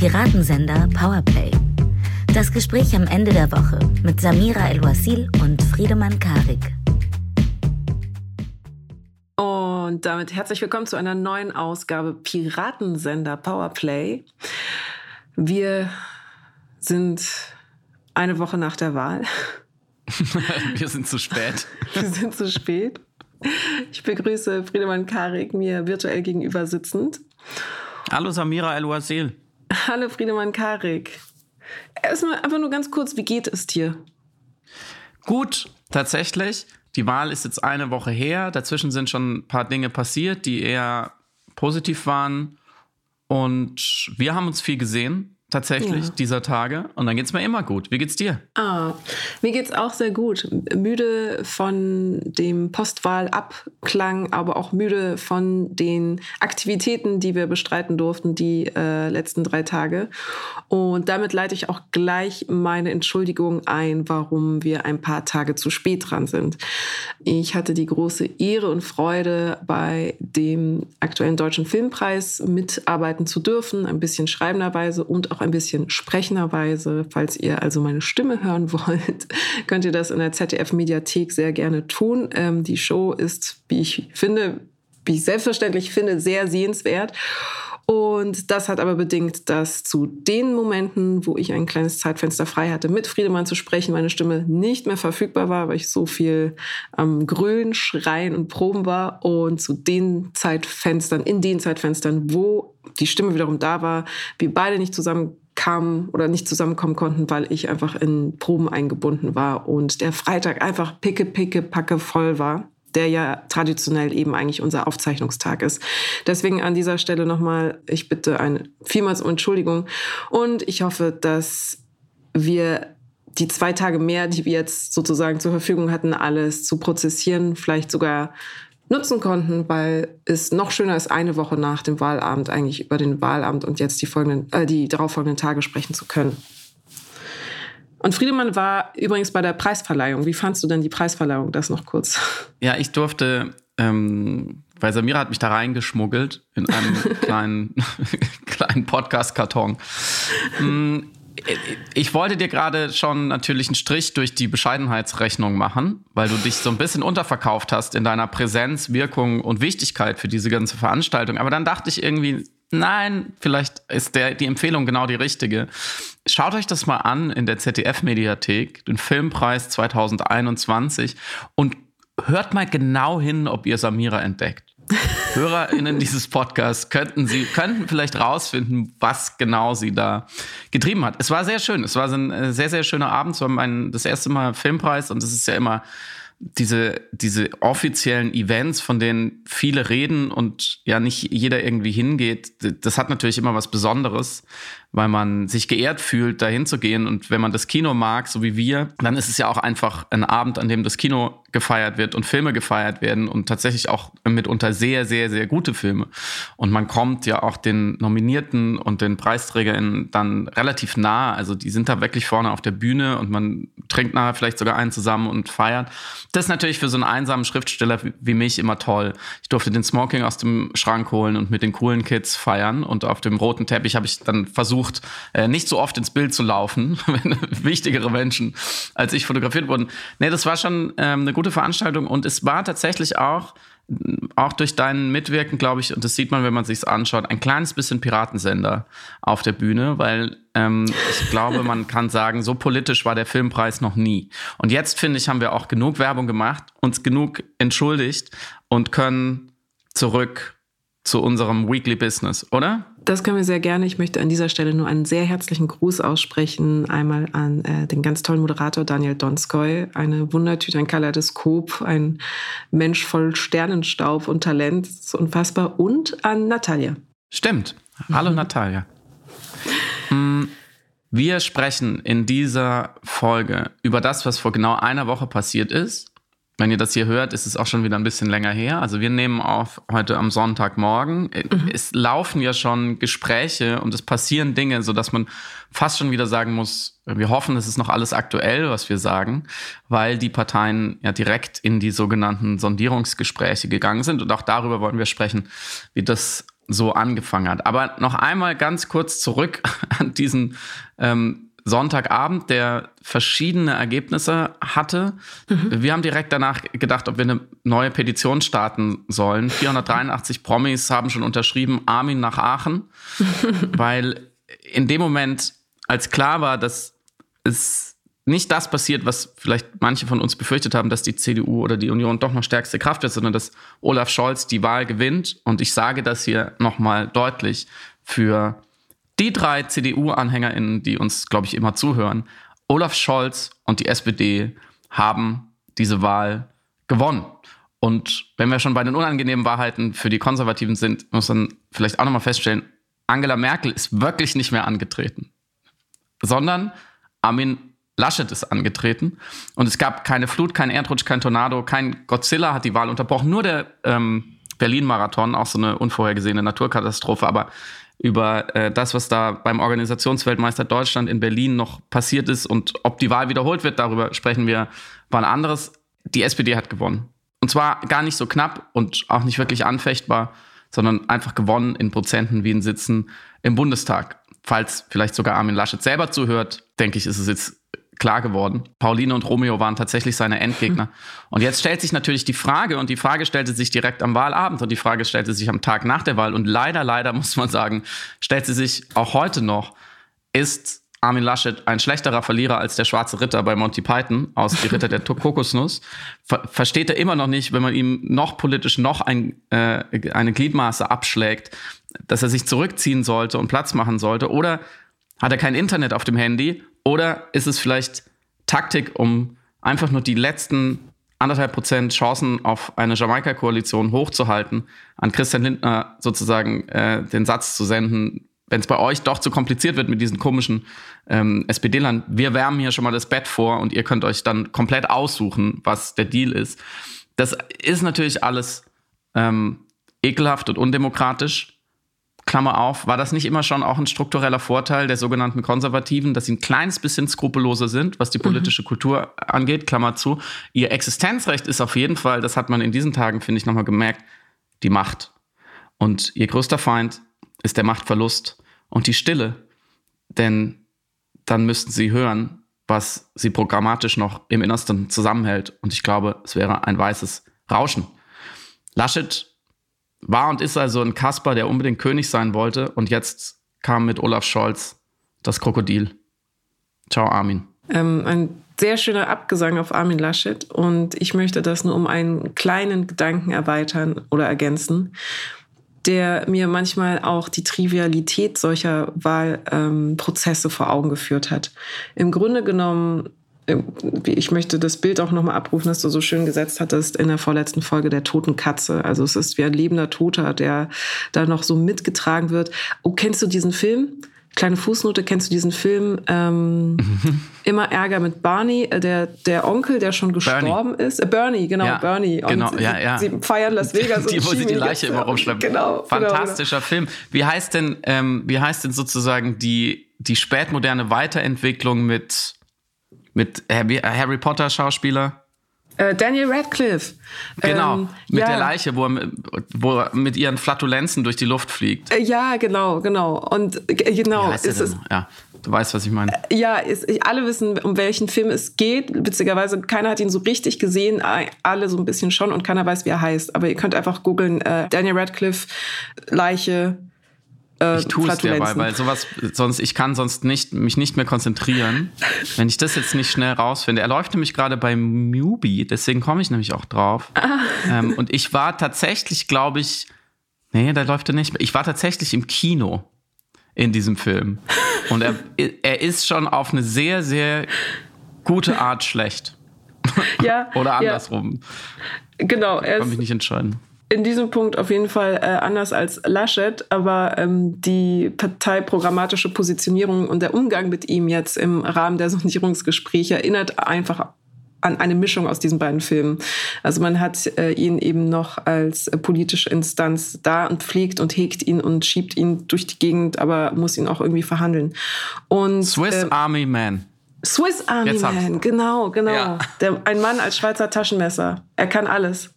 Piratensender Powerplay. Das Gespräch am Ende der Woche mit Samira El-Wasil und Friedemann Karik. Und damit herzlich willkommen zu einer neuen Ausgabe Piratensender Powerplay. Wir sind eine Woche nach der Wahl. Wir sind zu spät. Wir sind zu spät. Ich begrüße Friedemann Karik mir virtuell gegenüber sitzend. Hallo Samira El-Wasil. Hallo Friedemann Karik. Erstmal einfach nur ganz kurz, wie geht es dir? Gut, tatsächlich. Die Wahl ist jetzt eine Woche her. Dazwischen sind schon ein paar Dinge passiert, die eher positiv waren. Und wir haben uns viel gesehen tatsächlich ja. dieser Tage. Und dann geht es mir immer gut. Wie geht's dir? Ah, mir geht's auch sehr gut. Müde von dem Postwahlabklang, aber auch müde von den Aktivitäten, die wir bestreiten durften, die äh, letzten drei Tage. Und damit leite ich auch gleich meine Entschuldigung ein, warum wir ein paar Tage zu spät dran sind. Ich hatte die große Ehre und Freude, bei dem aktuellen Deutschen Filmpreis mitarbeiten zu dürfen, ein bisschen schreibenderweise und auch auch ein bisschen sprechenderweise. Falls ihr also meine Stimme hören wollt, könnt ihr das in der ZDF-Mediathek sehr gerne tun. Ähm, die Show ist, wie ich finde, wie ich selbstverständlich finde, sehr sehenswert. Und das hat aber bedingt, dass zu den Momenten, wo ich ein kleines Zeitfenster frei hatte, mit Friedemann zu sprechen, meine Stimme nicht mehr verfügbar war, weil ich so viel am ähm, Grölen, Schreien und Proben war. Und zu den Zeitfenstern, in den Zeitfenstern, wo die Stimme wiederum da war, wir beide nicht zusammenkamen oder nicht zusammenkommen konnten, weil ich einfach in Proben eingebunden war und der Freitag einfach picke, picke, packe voll war der ja traditionell eben eigentlich unser Aufzeichnungstag ist. Deswegen an dieser Stelle nochmal, ich bitte eine vielmals um Entschuldigung und ich hoffe, dass wir die zwei Tage mehr, die wir jetzt sozusagen zur Verfügung hatten, alles zu prozessieren, vielleicht sogar nutzen konnten, weil es noch schöner ist, eine Woche nach dem Wahlabend eigentlich über den Wahlabend und jetzt die folgenden, äh, die darauffolgenden Tage sprechen zu können. Und Friedemann war übrigens bei der Preisverleihung. Wie fandst du denn die Preisverleihung? Das noch kurz. Ja, ich durfte, ähm, weil Samira hat mich da reingeschmuggelt in einem kleinen, kleinen Podcast-Karton. Mm, ich wollte dir gerade schon natürlich einen Strich durch die Bescheidenheitsrechnung machen, weil du dich so ein bisschen unterverkauft hast in deiner Präsenz, Wirkung und Wichtigkeit für diese ganze Veranstaltung. Aber dann dachte ich irgendwie, nein, vielleicht ist der, die Empfehlung genau die richtige. Schaut euch das mal an in der ZDF-Mediathek, den Filmpreis 2021 und hört mal genau hin, ob ihr Samira entdeckt. HörerInnen dieses Podcasts könnten sie, könnten vielleicht rausfinden, was genau sie da getrieben hat. Es war sehr schön. Es war ein äh, sehr, sehr schöner Abend. Es war mein, das erste Mal Filmpreis und es ist ja immer diese, diese offiziellen Events, von denen viele reden und ja nicht jeder irgendwie hingeht, das hat natürlich immer was Besonderes weil man sich geehrt fühlt, dahin zu gehen. Und wenn man das Kino mag, so wie wir, dann ist es ja auch einfach ein Abend, an dem das Kino gefeiert wird und Filme gefeiert werden und tatsächlich auch mitunter sehr, sehr, sehr gute Filme. Und man kommt ja auch den Nominierten und den PreisträgerInnen dann relativ nah. Also die sind da wirklich vorne auf der Bühne und man trinkt nachher vielleicht sogar einen zusammen und feiert. Das ist natürlich für so einen einsamen Schriftsteller wie mich immer toll. Ich durfte den Smoking aus dem Schrank holen und mit den coolen Kids feiern und auf dem roten Teppich habe ich dann versucht, versucht, äh, nicht so oft ins Bild zu laufen, wenn wichtigere Menschen als ich fotografiert wurden. Nee, das war schon ähm, eine gute Veranstaltung und es war tatsächlich auch auch durch dein Mitwirken, glaube ich, und das sieht man, wenn man sich anschaut, ein kleines bisschen Piratensender auf der Bühne, weil ähm, ich glaube, man kann sagen, so politisch war der Filmpreis noch nie. Und jetzt, finde ich, haben wir auch genug Werbung gemacht, uns genug entschuldigt und können zurück zu unserem Weekly Business, oder? Das können wir sehr gerne. Ich möchte an dieser Stelle nur einen sehr herzlichen Gruß aussprechen. Einmal an äh, den ganz tollen Moderator Daniel Donskoy, eine Wundertüte, ein Kaleidoskop, ein Mensch voll Sternenstaub und Talent. Das ist unfassbar. Und an Natalia. Stimmt. Hallo mhm. Natalia. Hm, wir sprechen in dieser Folge über das, was vor genau einer Woche passiert ist wenn ihr das hier hört, ist es auch schon wieder ein bisschen länger her. Also wir nehmen auf heute am Sonntagmorgen. Mhm. Es laufen ja schon Gespräche und es passieren Dinge, sodass man fast schon wieder sagen muss, wir hoffen, es ist noch alles aktuell, was wir sagen, weil die Parteien ja direkt in die sogenannten Sondierungsgespräche gegangen sind. Und auch darüber wollen wir sprechen, wie das so angefangen hat. Aber noch einmal ganz kurz zurück an diesen ähm, Sonntagabend, der verschiedene Ergebnisse hatte. Mhm. Wir haben direkt danach gedacht, ob wir eine neue Petition starten sollen. 483 Promis haben schon unterschrieben, Armin nach Aachen, weil in dem Moment, als klar war, dass es nicht das passiert, was vielleicht manche von uns befürchtet haben, dass die CDU oder die Union doch noch stärkste Kraft wird, sondern dass Olaf Scholz die Wahl gewinnt. Und ich sage das hier nochmal deutlich für die drei CDU-AnhängerInnen, die uns, glaube ich, immer zuhören, Olaf Scholz und die SPD haben diese Wahl gewonnen. Und wenn wir schon bei den unangenehmen Wahrheiten für die Konservativen sind, muss man vielleicht auch nochmal feststellen, Angela Merkel ist wirklich nicht mehr angetreten, sondern Armin Laschet ist angetreten. Und es gab keine Flut, kein Erdrutsch, kein Tornado, kein Godzilla hat die Wahl unterbrochen, nur der ähm, Berlin-Marathon, auch so eine unvorhergesehene Naturkatastrophe. Aber über äh, das, was da beim Organisationsweltmeister Deutschland in Berlin noch passiert ist und ob die Wahl wiederholt wird, darüber sprechen wir wann anderes. Die SPD hat gewonnen. Und zwar gar nicht so knapp und auch nicht wirklich anfechtbar, sondern einfach gewonnen in Prozenten wie in Sitzen im Bundestag. Falls vielleicht sogar Armin Laschet selber zuhört, denke ich, ist es jetzt klar geworden. Pauline und Romeo waren tatsächlich seine Endgegner. Und jetzt stellt sich natürlich die Frage, und die Frage stellte sich direkt am Wahlabend und die Frage stellte sich am Tag nach der Wahl. Und leider, leider muss man sagen, stellt sie sich auch heute noch, ist Armin Laschet ein schlechterer Verlierer als der schwarze Ritter bei Monty Python aus Die Ritter der Kokosnuss. Ver versteht er immer noch nicht, wenn man ihm noch politisch noch ein, äh, eine Gliedmaße abschlägt, dass er sich zurückziehen sollte und Platz machen sollte? Oder hat er kein Internet auf dem Handy oder ist es vielleicht Taktik, um einfach nur die letzten anderthalb Prozent Chancen auf eine Jamaika-Koalition hochzuhalten, an Christian Lindner sozusagen äh, den Satz zu senden, wenn es bei euch doch zu kompliziert wird mit diesen komischen ähm, SPD-Lern, wir wärmen hier schon mal das Bett vor und ihr könnt euch dann komplett aussuchen, was der Deal ist. Das ist natürlich alles ähm, ekelhaft und undemokratisch. Klammer auf, war das nicht immer schon auch ein struktureller Vorteil der sogenannten Konservativen, dass sie ein kleines bisschen skrupelloser sind, was die mhm. politische mhm. Kultur angeht, Klammer zu. Ihr Existenzrecht ist auf jeden Fall, das hat man in diesen Tagen, finde ich, nochmal gemerkt, die Macht. Und ihr größter Feind ist der Machtverlust und die Stille. Denn dann müssten sie hören, was sie programmatisch noch im Innersten zusammenhält. Und ich glaube, es wäre ein weißes Rauschen. Laschet war und ist also ein Kasper, der unbedingt König sein wollte. Und jetzt kam mit Olaf Scholz das Krokodil. Ciao, Armin. Ähm, ein sehr schöner Abgesang auf Armin Laschet. Und ich möchte das nur um einen kleinen Gedanken erweitern oder ergänzen, der mir manchmal auch die Trivialität solcher Wahlprozesse ähm, vor Augen geführt hat. Im Grunde genommen ich möchte das Bild auch nochmal abrufen, das du so schön gesetzt hattest in der vorletzten Folge der toten Katze. Also es ist wie ein lebender Toter, der da noch so mitgetragen wird. Oh, kennst du diesen Film? Kleine Fußnote, kennst du diesen Film ähm, Immer Ärger mit Barney, äh, der, der Onkel, der schon gestorben Bernie. ist? Äh, Bernie, genau, ja, Bernie. Und genau, ja, ja. Sie feiern Las Vegas. Die, wo sie die Leiche immer rumschleppen. Genau, genau. Fantastischer genau, Film. Wie heißt denn, ähm, wie heißt denn sozusagen die, die spätmoderne Weiterentwicklung mit mit Harry Potter Schauspieler. Äh, Daniel Radcliffe. Genau, ähm, mit ja. der Leiche, wo er, wo er mit ihren Flatulenzen durch die Luft fliegt. Äh, ja, genau, genau. Und äh, genau. Ist es, ja, du weißt, was ich meine. ja, ist, alle wissen, um welchen Film es geht. Witzigerweise, keiner hat ihn so richtig gesehen, alle so ein bisschen schon und keiner weiß, wie er heißt. Aber ihr könnt einfach googeln, äh, Daniel Radcliffe, Leiche, äh, ich tue es dabei, weil sowas sonst ich kann sonst nicht mich nicht mehr konzentrieren, wenn ich das jetzt nicht schnell rausfinde. Er läuft nämlich gerade bei Mubi, deswegen komme ich nämlich auch drauf. Ähm, und ich war tatsächlich, glaube ich, nee, da läuft er nicht. Ich war tatsächlich im Kino in diesem Film und er er ist schon auf eine sehr sehr gute Art schlecht. Ja. Oder andersrum. Ja. Genau. Ich kann mich nicht entscheiden in diesem Punkt auf jeden Fall äh, anders als Laschet, aber ähm, die parteiprogrammatische Positionierung und der Umgang mit ihm jetzt im Rahmen der Sondierungsgespräche erinnert einfach an eine Mischung aus diesen beiden Filmen. Also man hat äh, ihn eben noch als äh, politische Instanz da und pflegt und hegt ihn und schiebt ihn durch die Gegend, aber muss ihn auch irgendwie verhandeln. Und, Swiss äh, Army Man. Swiss Army. Man, genau, genau. Ja. Der, ein Mann als Schweizer Taschenmesser. Er kann alles.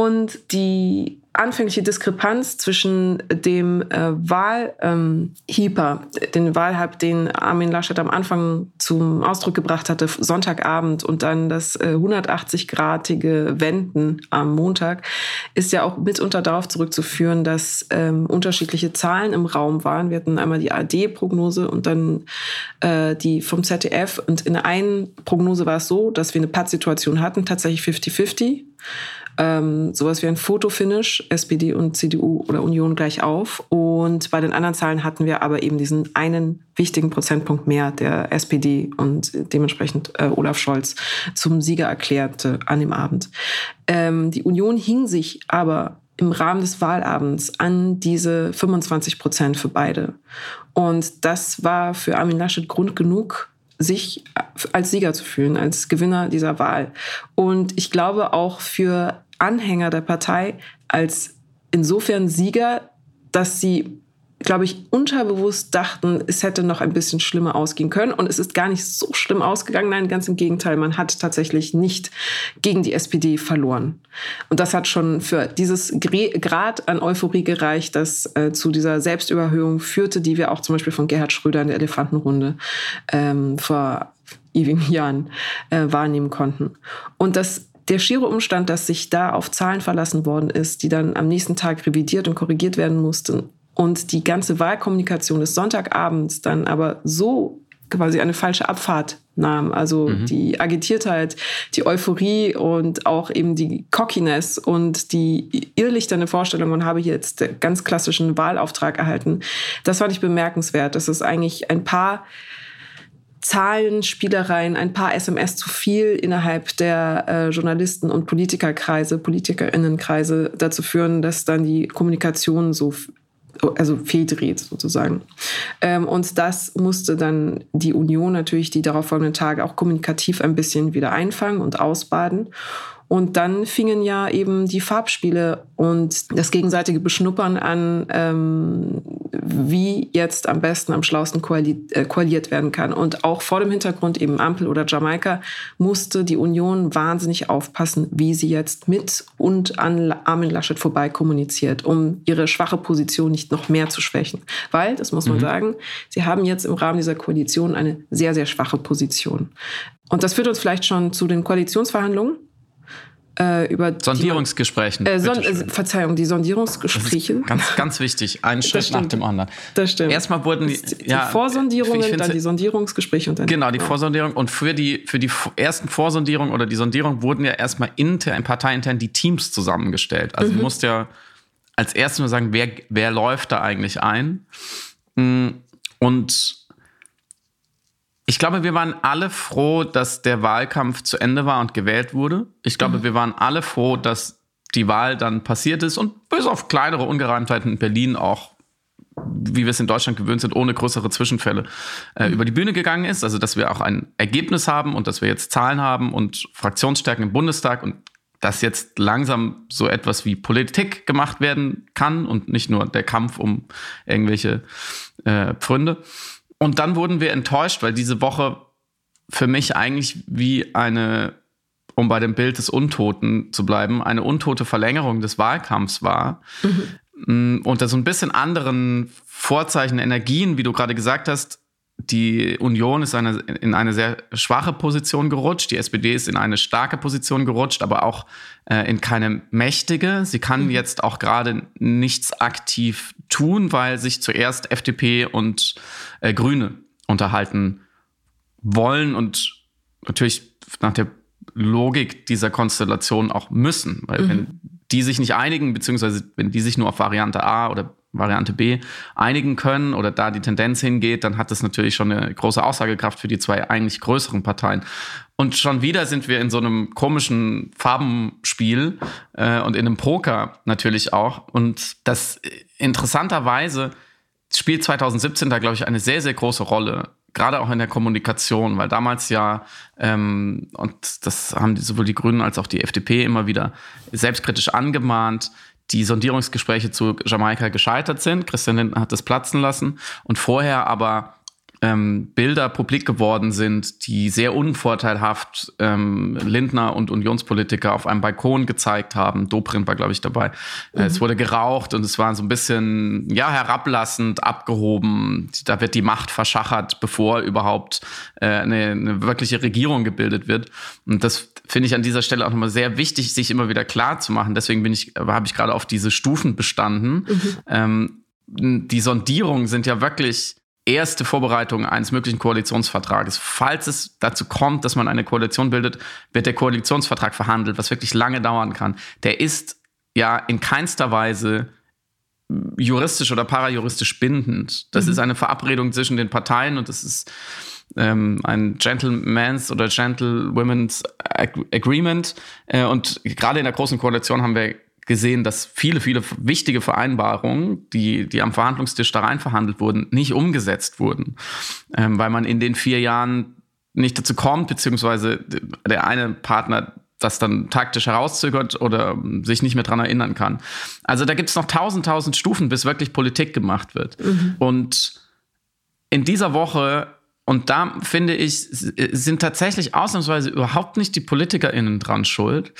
Und die anfängliche Diskrepanz zwischen dem äh, Wahlheeper, ähm, den Wahlhype, den Armin Laschet am Anfang zum Ausdruck gebracht hatte, Sonntagabend und dann das äh, 180-gradige Wenden am Montag, ist ja auch mitunter darauf zurückzuführen, dass ähm, unterschiedliche Zahlen im Raum waren. Wir hatten einmal die AD-Prognose und dann äh, die vom ZDF. Und in der einen Prognose war es so, dass wir eine Pattsituation hatten, tatsächlich 50-50 ähm, sowas wie ein Fotofinish, SPD und CDU oder Union gleich auf. Und bei den anderen Zahlen hatten wir aber eben diesen einen wichtigen Prozentpunkt mehr der SPD und dementsprechend äh, Olaf Scholz zum Sieger erklärte an dem Abend. Ähm, die Union hing sich aber im Rahmen des Wahlabends an diese 25 Prozent für beide. Und das war für Armin Laschet Grund genug, sich als Sieger zu fühlen, als Gewinner dieser Wahl. Und ich glaube auch für Anhänger der Partei als insofern Sieger, dass sie, glaube ich, unterbewusst dachten, es hätte noch ein bisschen schlimmer ausgehen können. Und es ist gar nicht so schlimm ausgegangen. Nein, ganz im Gegenteil. Man hat tatsächlich nicht gegen die SPD verloren. Und das hat schon für dieses Grad an Euphorie gereicht, das äh, zu dieser Selbstüberhöhung führte, die wir auch zum Beispiel von Gerhard Schröder in der Elefantenrunde ähm, vor ewigen Jahren äh, wahrnehmen konnten. Und das der schiere Umstand, dass sich da auf Zahlen verlassen worden ist, die dann am nächsten Tag revidiert und korrigiert werden mussten und die ganze Wahlkommunikation des Sonntagabends dann aber so quasi eine falsche Abfahrt nahm. Also mhm. die Agitiertheit, die Euphorie und auch eben die Cockiness und die irrlichternde Vorstellung, man habe hier jetzt den ganz klassischen Wahlauftrag erhalten. Das fand ich bemerkenswert. Das ist eigentlich ein paar Zahlenspielereien, ein paar SMS zu viel innerhalb der äh, Journalisten- und Politikerkreise, Politikerinnenkreise dazu führen, dass dann die Kommunikation so also fehldreht sozusagen. Ähm, und das musste dann die Union natürlich die darauffolgenden Tage auch kommunikativ ein bisschen wieder einfangen und ausbaden. Und dann fingen ja eben die Farbspiele und das gegenseitige Beschnuppern an, ähm, wie jetzt am besten, am schlausten koali äh, koaliert werden kann. Und auch vor dem Hintergrund eben Ampel oder Jamaika musste die Union wahnsinnig aufpassen, wie sie jetzt mit und an Armin Laschet vorbei kommuniziert, um ihre schwache Position nicht noch mehr zu schwächen. Weil, das muss man mhm. sagen, sie haben jetzt im Rahmen dieser Koalition eine sehr, sehr schwache Position. Und das führt uns vielleicht schon zu den Koalitionsverhandlungen äh, über Sondierungsgesprächen. Die, äh, Son Verzeihung, die Sondierungsgespräche. Ganz, ganz wichtig. Ein Schritt nach dem anderen. Das stimmt. Erstmal wurden die, die, ja, die Vorsondierungen, dann die Sondierungsgespräche und dann genau die ja. Vorsondierung und für die für die ersten Vorsondierungen oder die Sondierung wurden ja erstmal intern parteiintern die Teams zusammengestellt. Also mhm. du musst ja als erstes nur sagen, wer wer läuft da eigentlich ein mm, und ich glaube, wir waren alle froh, dass der Wahlkampf zu Ende war und gewählt wurde. Ich glaube, mhm. wir waren alle froh, dass die Wahl dann passiert ist und bis auf kleinere Ungereimtheiten in Berlin auch, wie wir es in Deutschland gewöhnt sind, ohne größere Zwischenfälle äh, mhm. über die Bühne gegangen ist. Also, dass wir auch ein Ergebnis haben und dass wir jetzt Zahlen haben und Fraktionsstärken im Bundestag und dass jetzt langsam so etwas wie Politik gemacht werden kann und nicht nur der Kampf um irgendwelche äh, Pfründe. Und dann wurden wir enttäuscht, weil diese Woche für mich eigentlich wie eine, um bei dem Bild des Untoten zu bleiben, eine untote Verlängerung des Wahlkampfs war. Mhm. Unter so ein bisschen anderen Vorzeichen, Energien, wie du gerade gesagt hast, die Union ist eine, in eine sehr schwache Position gerutscht, die SPD ist in eine starke Position gerutscht, aber auch äh, in keine mächtige. Sie kann mhm. jetzt auch gerade nichts aktiv tun, weil sich zuerst FDP und äh, Grüne unterhalten wollen und natürlich nach der Logik dieser Konstellation auch müssen, weil mhm. wenn die sich nicht einigen, beziehungsweise wenn die sich nur auf Variante A oder Variante B einigen können oder da die Tendenz hingeht, dann hat das natürlich schon eine große Aussagekraft für die zwei eigentlich größeren Parteien. Und schon wieder sind wir in so einem komischen Farbenspiel äh, und in einem Poker natürlich auch. Und das interessanterweise spielt 2017 da, glaube ich, eine sehr, sehr große Rolle gerade auch in der Kommunikation, weil damals ja, ähm, und das haben die, sowohl die Grünen als auch die FDP immer wieder selbstkritisch angemahnt, die Sondierungsgespräche zu Jamaika gescheitert sind. Christian Lindner hat das platzen lassen und vorher aber ähm, Bilder publik geworden sind, die sehr unvorteilhaft ähm, Lindner und Unionspolitiker auf einem Balkon gezeigt haben. Dobrindt war, glaube ich, dabei. Mhm. Es wurde geraucht und es war so ein bisschen ja herablassend, abgehoben. Da wird die Macht verschachert, bevor überhaupt äh, eine, eine wirkliche Regierung gebildet wird. Und das finde ich an dieser Stelle auch nochmal sehr wichtig, sich immer wieder klar zu machen. Deswegen bin ich, habe ich gerade auf diese Stufen bestanden. Mhm. Ähm, die Sondierungen sind ja wirklich erste Vorbereitung eines möglichen Koalitionsvertrages. Falls es dazu kommt, dass man eine Koalition bildet, wird der Koalitionsvertrag verhandelt, was wirklich lange dauern kann. Der ist ja in keinster Weise juristisch oder parajuristisch bindend. Das mhm. ist eine Verabredung zwischen den Parteien und das ist ähm, ein Gentleman's oder Gentlewomen's Agreement. Äh, und gerade in der Großen Koalition haben wir gesehen, dass viele, viele wichtige Vereinbarungen, die, die am Verhandlungstisch da rein verhandelt wurden, nicht umgesetzt wurden, ähm, weil man in den vier Jahren nicht dazu kommt, beziehungsweise der eine Partner das dann taktisch herauszögert oder sich nicht mehr dran erinnern kann. Also da gibt es noch tausend, tausend Stufen, bis wirklich Politik gemacht wird. Mhm. Und in dieser Woche und da finde ich, sind tatsächlich ausnahmsweise überhaupt nicht die PolitikerInnen dran schuld,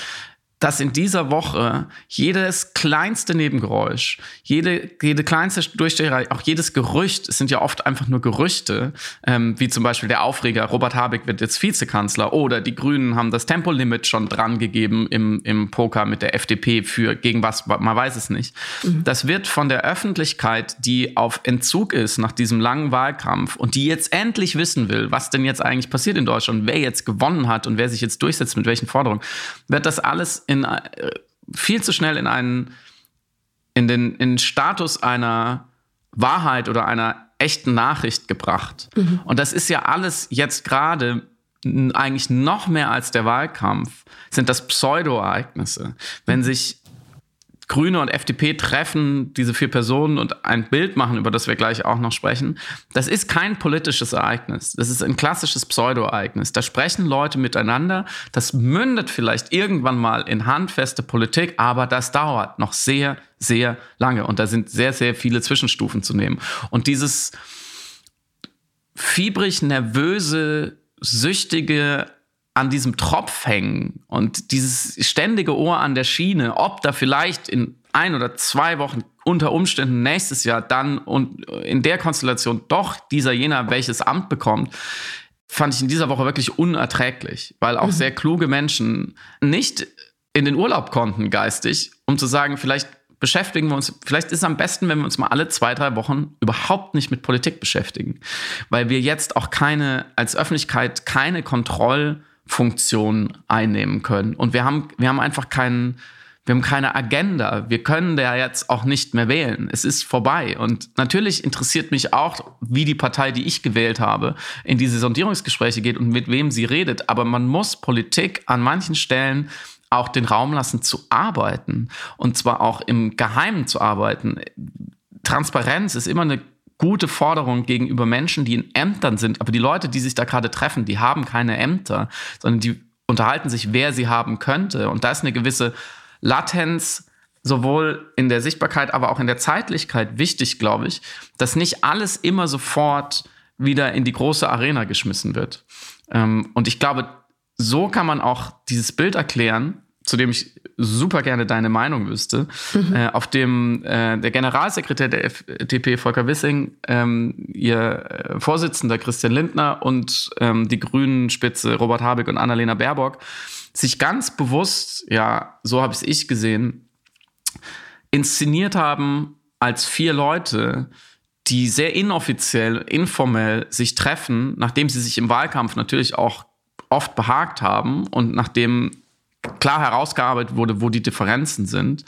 dass in dieser Woche jedes kleinste Nebengeräusch, jede, jede kleinste Durchstecherei, auch jedes Gerücht, es sind ja oft einfach nur Gerüchte, ähm, wie zum Beispiel der Aufreger, Robert Habeck wird jetzt Vizekanzler oder die Grünen haben das Tempolimit schon dran gegeben im, im Poker mit der FDP für gegen was, man weiß es nicht. Mhm. Das wird von der Öffentlichkeit, die auf Entzug ist nach diesem langen Wahlkampf und die jetzt endlich wissen will, was denn jetzt eigentlich passiert in Deutschland, wer jetzt gewonnen hat und wer sich jetzt durchsetzt mit welchen Forderungen, wird das alles in äh, viel zu schnell in einen in den, in den Status einer Wahrheit oder einer echten Nachricht gebracht. Mhm. Und das ist ja alles jetzt gerade eigentlich noch mehr als der Wahlkampf, sind das Pseudo-Ereignisse. Wenn sich Grüne und FDP treffen, diese vier Personen und ein Bild machen, über das wir gleich auch noch sprechen. Das ist kein politisches Ereignis. Das ist ein klassisches Pseudo-Ereignis. Da sprechen Leute miteinander. Das mündet vielleicht irgendwann mal in handfeste Politik, aber das dauert noch sehr, sehr lange. Und da sind sehr, sehr viele Zwischenstufen zu nehmen. Und dieses fiebrig nervöse, süchtige an diesem Tropf hängen und dieses ständige Ohr an der Schiene, ob da vielleicht in ein oder zwei Wochen unter Umständen nächstes Jahr dann und in der Konstellation doch dieser jener welches Amt bekommt, fand ich in dieser Woche wirklich unerträglich, weil auch mhm. sehr kluge Menschen nicht in den Urlaub konnten geistig, um zu sagen, vielleicht beschäftigen wir uns, vielleicht ist es am besten, wenn wir uns mal alle zwei, drei Wochen überhaupt nicht mit Politik beschäftigen, weil wir jetzt auch keine, als Öffentlichkeit keine Kontroll- Funktion einnehmen können. Und wir haben, wir haben einfach keinen, wir haben keine Agenda. Wir können da jetzt auch nicht mehr wählen. Es ist vorbei. Und natürlich interessiert mich auch, wie die Partei, die ich gewählt habe, in diese Sondierungsgespräche geht und mit wem sie redet. Aber man muss Politik an manchen Stellen auch den Raum lassen zu arbeiten. Und zwar auch im Geheimen zu arbeiten. Transparenz ist immer eine gute Forderung gegenüber Menschen, die in Ämtern sind. Aber die Leute, die sich da gerade treffen, die haben keine Ämter, sondern die unterhalten sich, wer sie haben könnte. Und da ist eine gewisse Latenz, sowohl in der Sichtbarkeit, aber auch in der Zeitlichkeit wichtig, glaube ich, dass nicht alles immer sofort wieder in die große Arena geschmissen wird. Ähm, und ich glaube, so kann man auch dieses Bild erklären, zu dem ich super gerne deine Meinung wüsste, mhm. äh, auf dem äh, der Generalsekretär der FDP, Volker Wissing, ähm, ihr äh, Vorsitzender Christian Lindner und ähm, die Grünen-Spitze Robert Habeck und Annalena Baerbock sich ganz bewusst, ja, so habe es ich gesehen, inszeniert haben als vier Leute, die sehr inoffiziell, informell sich treffen, nachdem sie sich im Wahlkampf natürlich auch oft behagt haben und nachdem klar herausgearbeitet wurde, wo die Differenzen sind.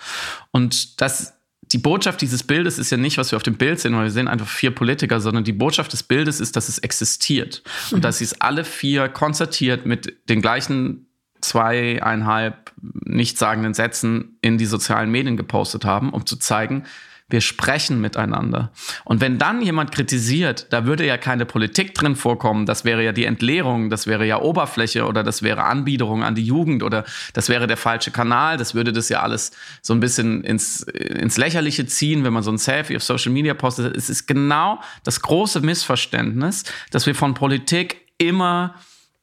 Und das die Botschaft dieses Bildes ist ja nicht, was wir auf dem Bild sehen, weil wir sehen einfach vier Politiker, sondern die Botschaft des Bildes ist, dass es existiert und mhm. dass sie es alle vier konzertiert mit den gleichen zweieinhalb nichtssagenden Sätzen in die sozialen Medien gepostet haben, um zu zeigen, wir sprechen miteinander. Und wenn dann jemand kritisiert, da würde ja keine Politik drin vorkommen, das wäre ja die Entleerung, das wäre ja Oberfläche oder das wäre Anbiederung an die Jugend oder das wäre der falsche Kanal, das würde das ja alles so ein bisschen ins, ins Lächerliche ziehen, wenn man so ein Selfie auf Social Media postet. Es ist genau das große Missverständnis, dass wir von Politik immer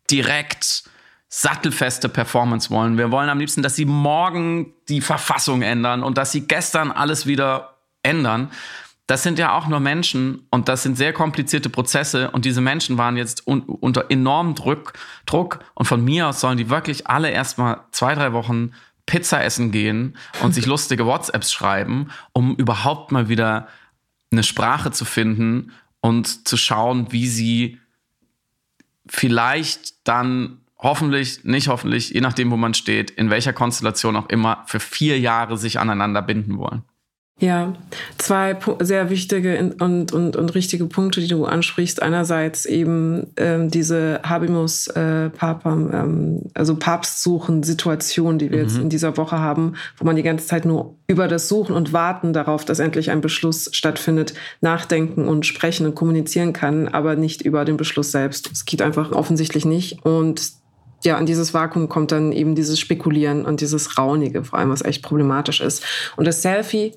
direkt sattelfeste Performance wollen. Wir wollen am liebsten, dass sie morgen die Verfassung ändern und dass sie gestern alles wieder ändern. Das sind ja auch nur Menschen und das sind sehr komplizierte Prozesse und diese Menschen waren jetzt un unter enormem Druck, Druck und von mir aus sollen die wirklich alle erstmal zwei, drei Wochen Pizza essen gehen und sich lustige WhatsApps schreiben, um überhaupt mal wieder eine Sprache zu finden und zu schauen, wie sie vielleicht dann hoffentlich, nicht hoffentlich, je nachdem, wo man steht, in welcher Konstellation auch immer, für vier Jahre sich aneinander binden wollen. Ja, zwei sehr wichtige und, und, und richtige Punkte, die du ansprichst. Einerseits eben ähm, diese Habimus äh, Papam, ähm, also Papstsuchen-Situation, die wir mhm. jetzt in dieser Woche haben, wo man die ganze Zeit nur über das Suchen und Warten darauf, dass endlich ein Beschluss stattfindet, nachdenken und sprechen und kommunizieren kann, aber nicht über den Beschluss selbst. Es geht einfach offensichtlich nicht. Und ja, in dieses Vakuum kommt dann eben dieses Spekulieren und dieses Raunige, vor allem was echt problematisch ist. Und das Selfie,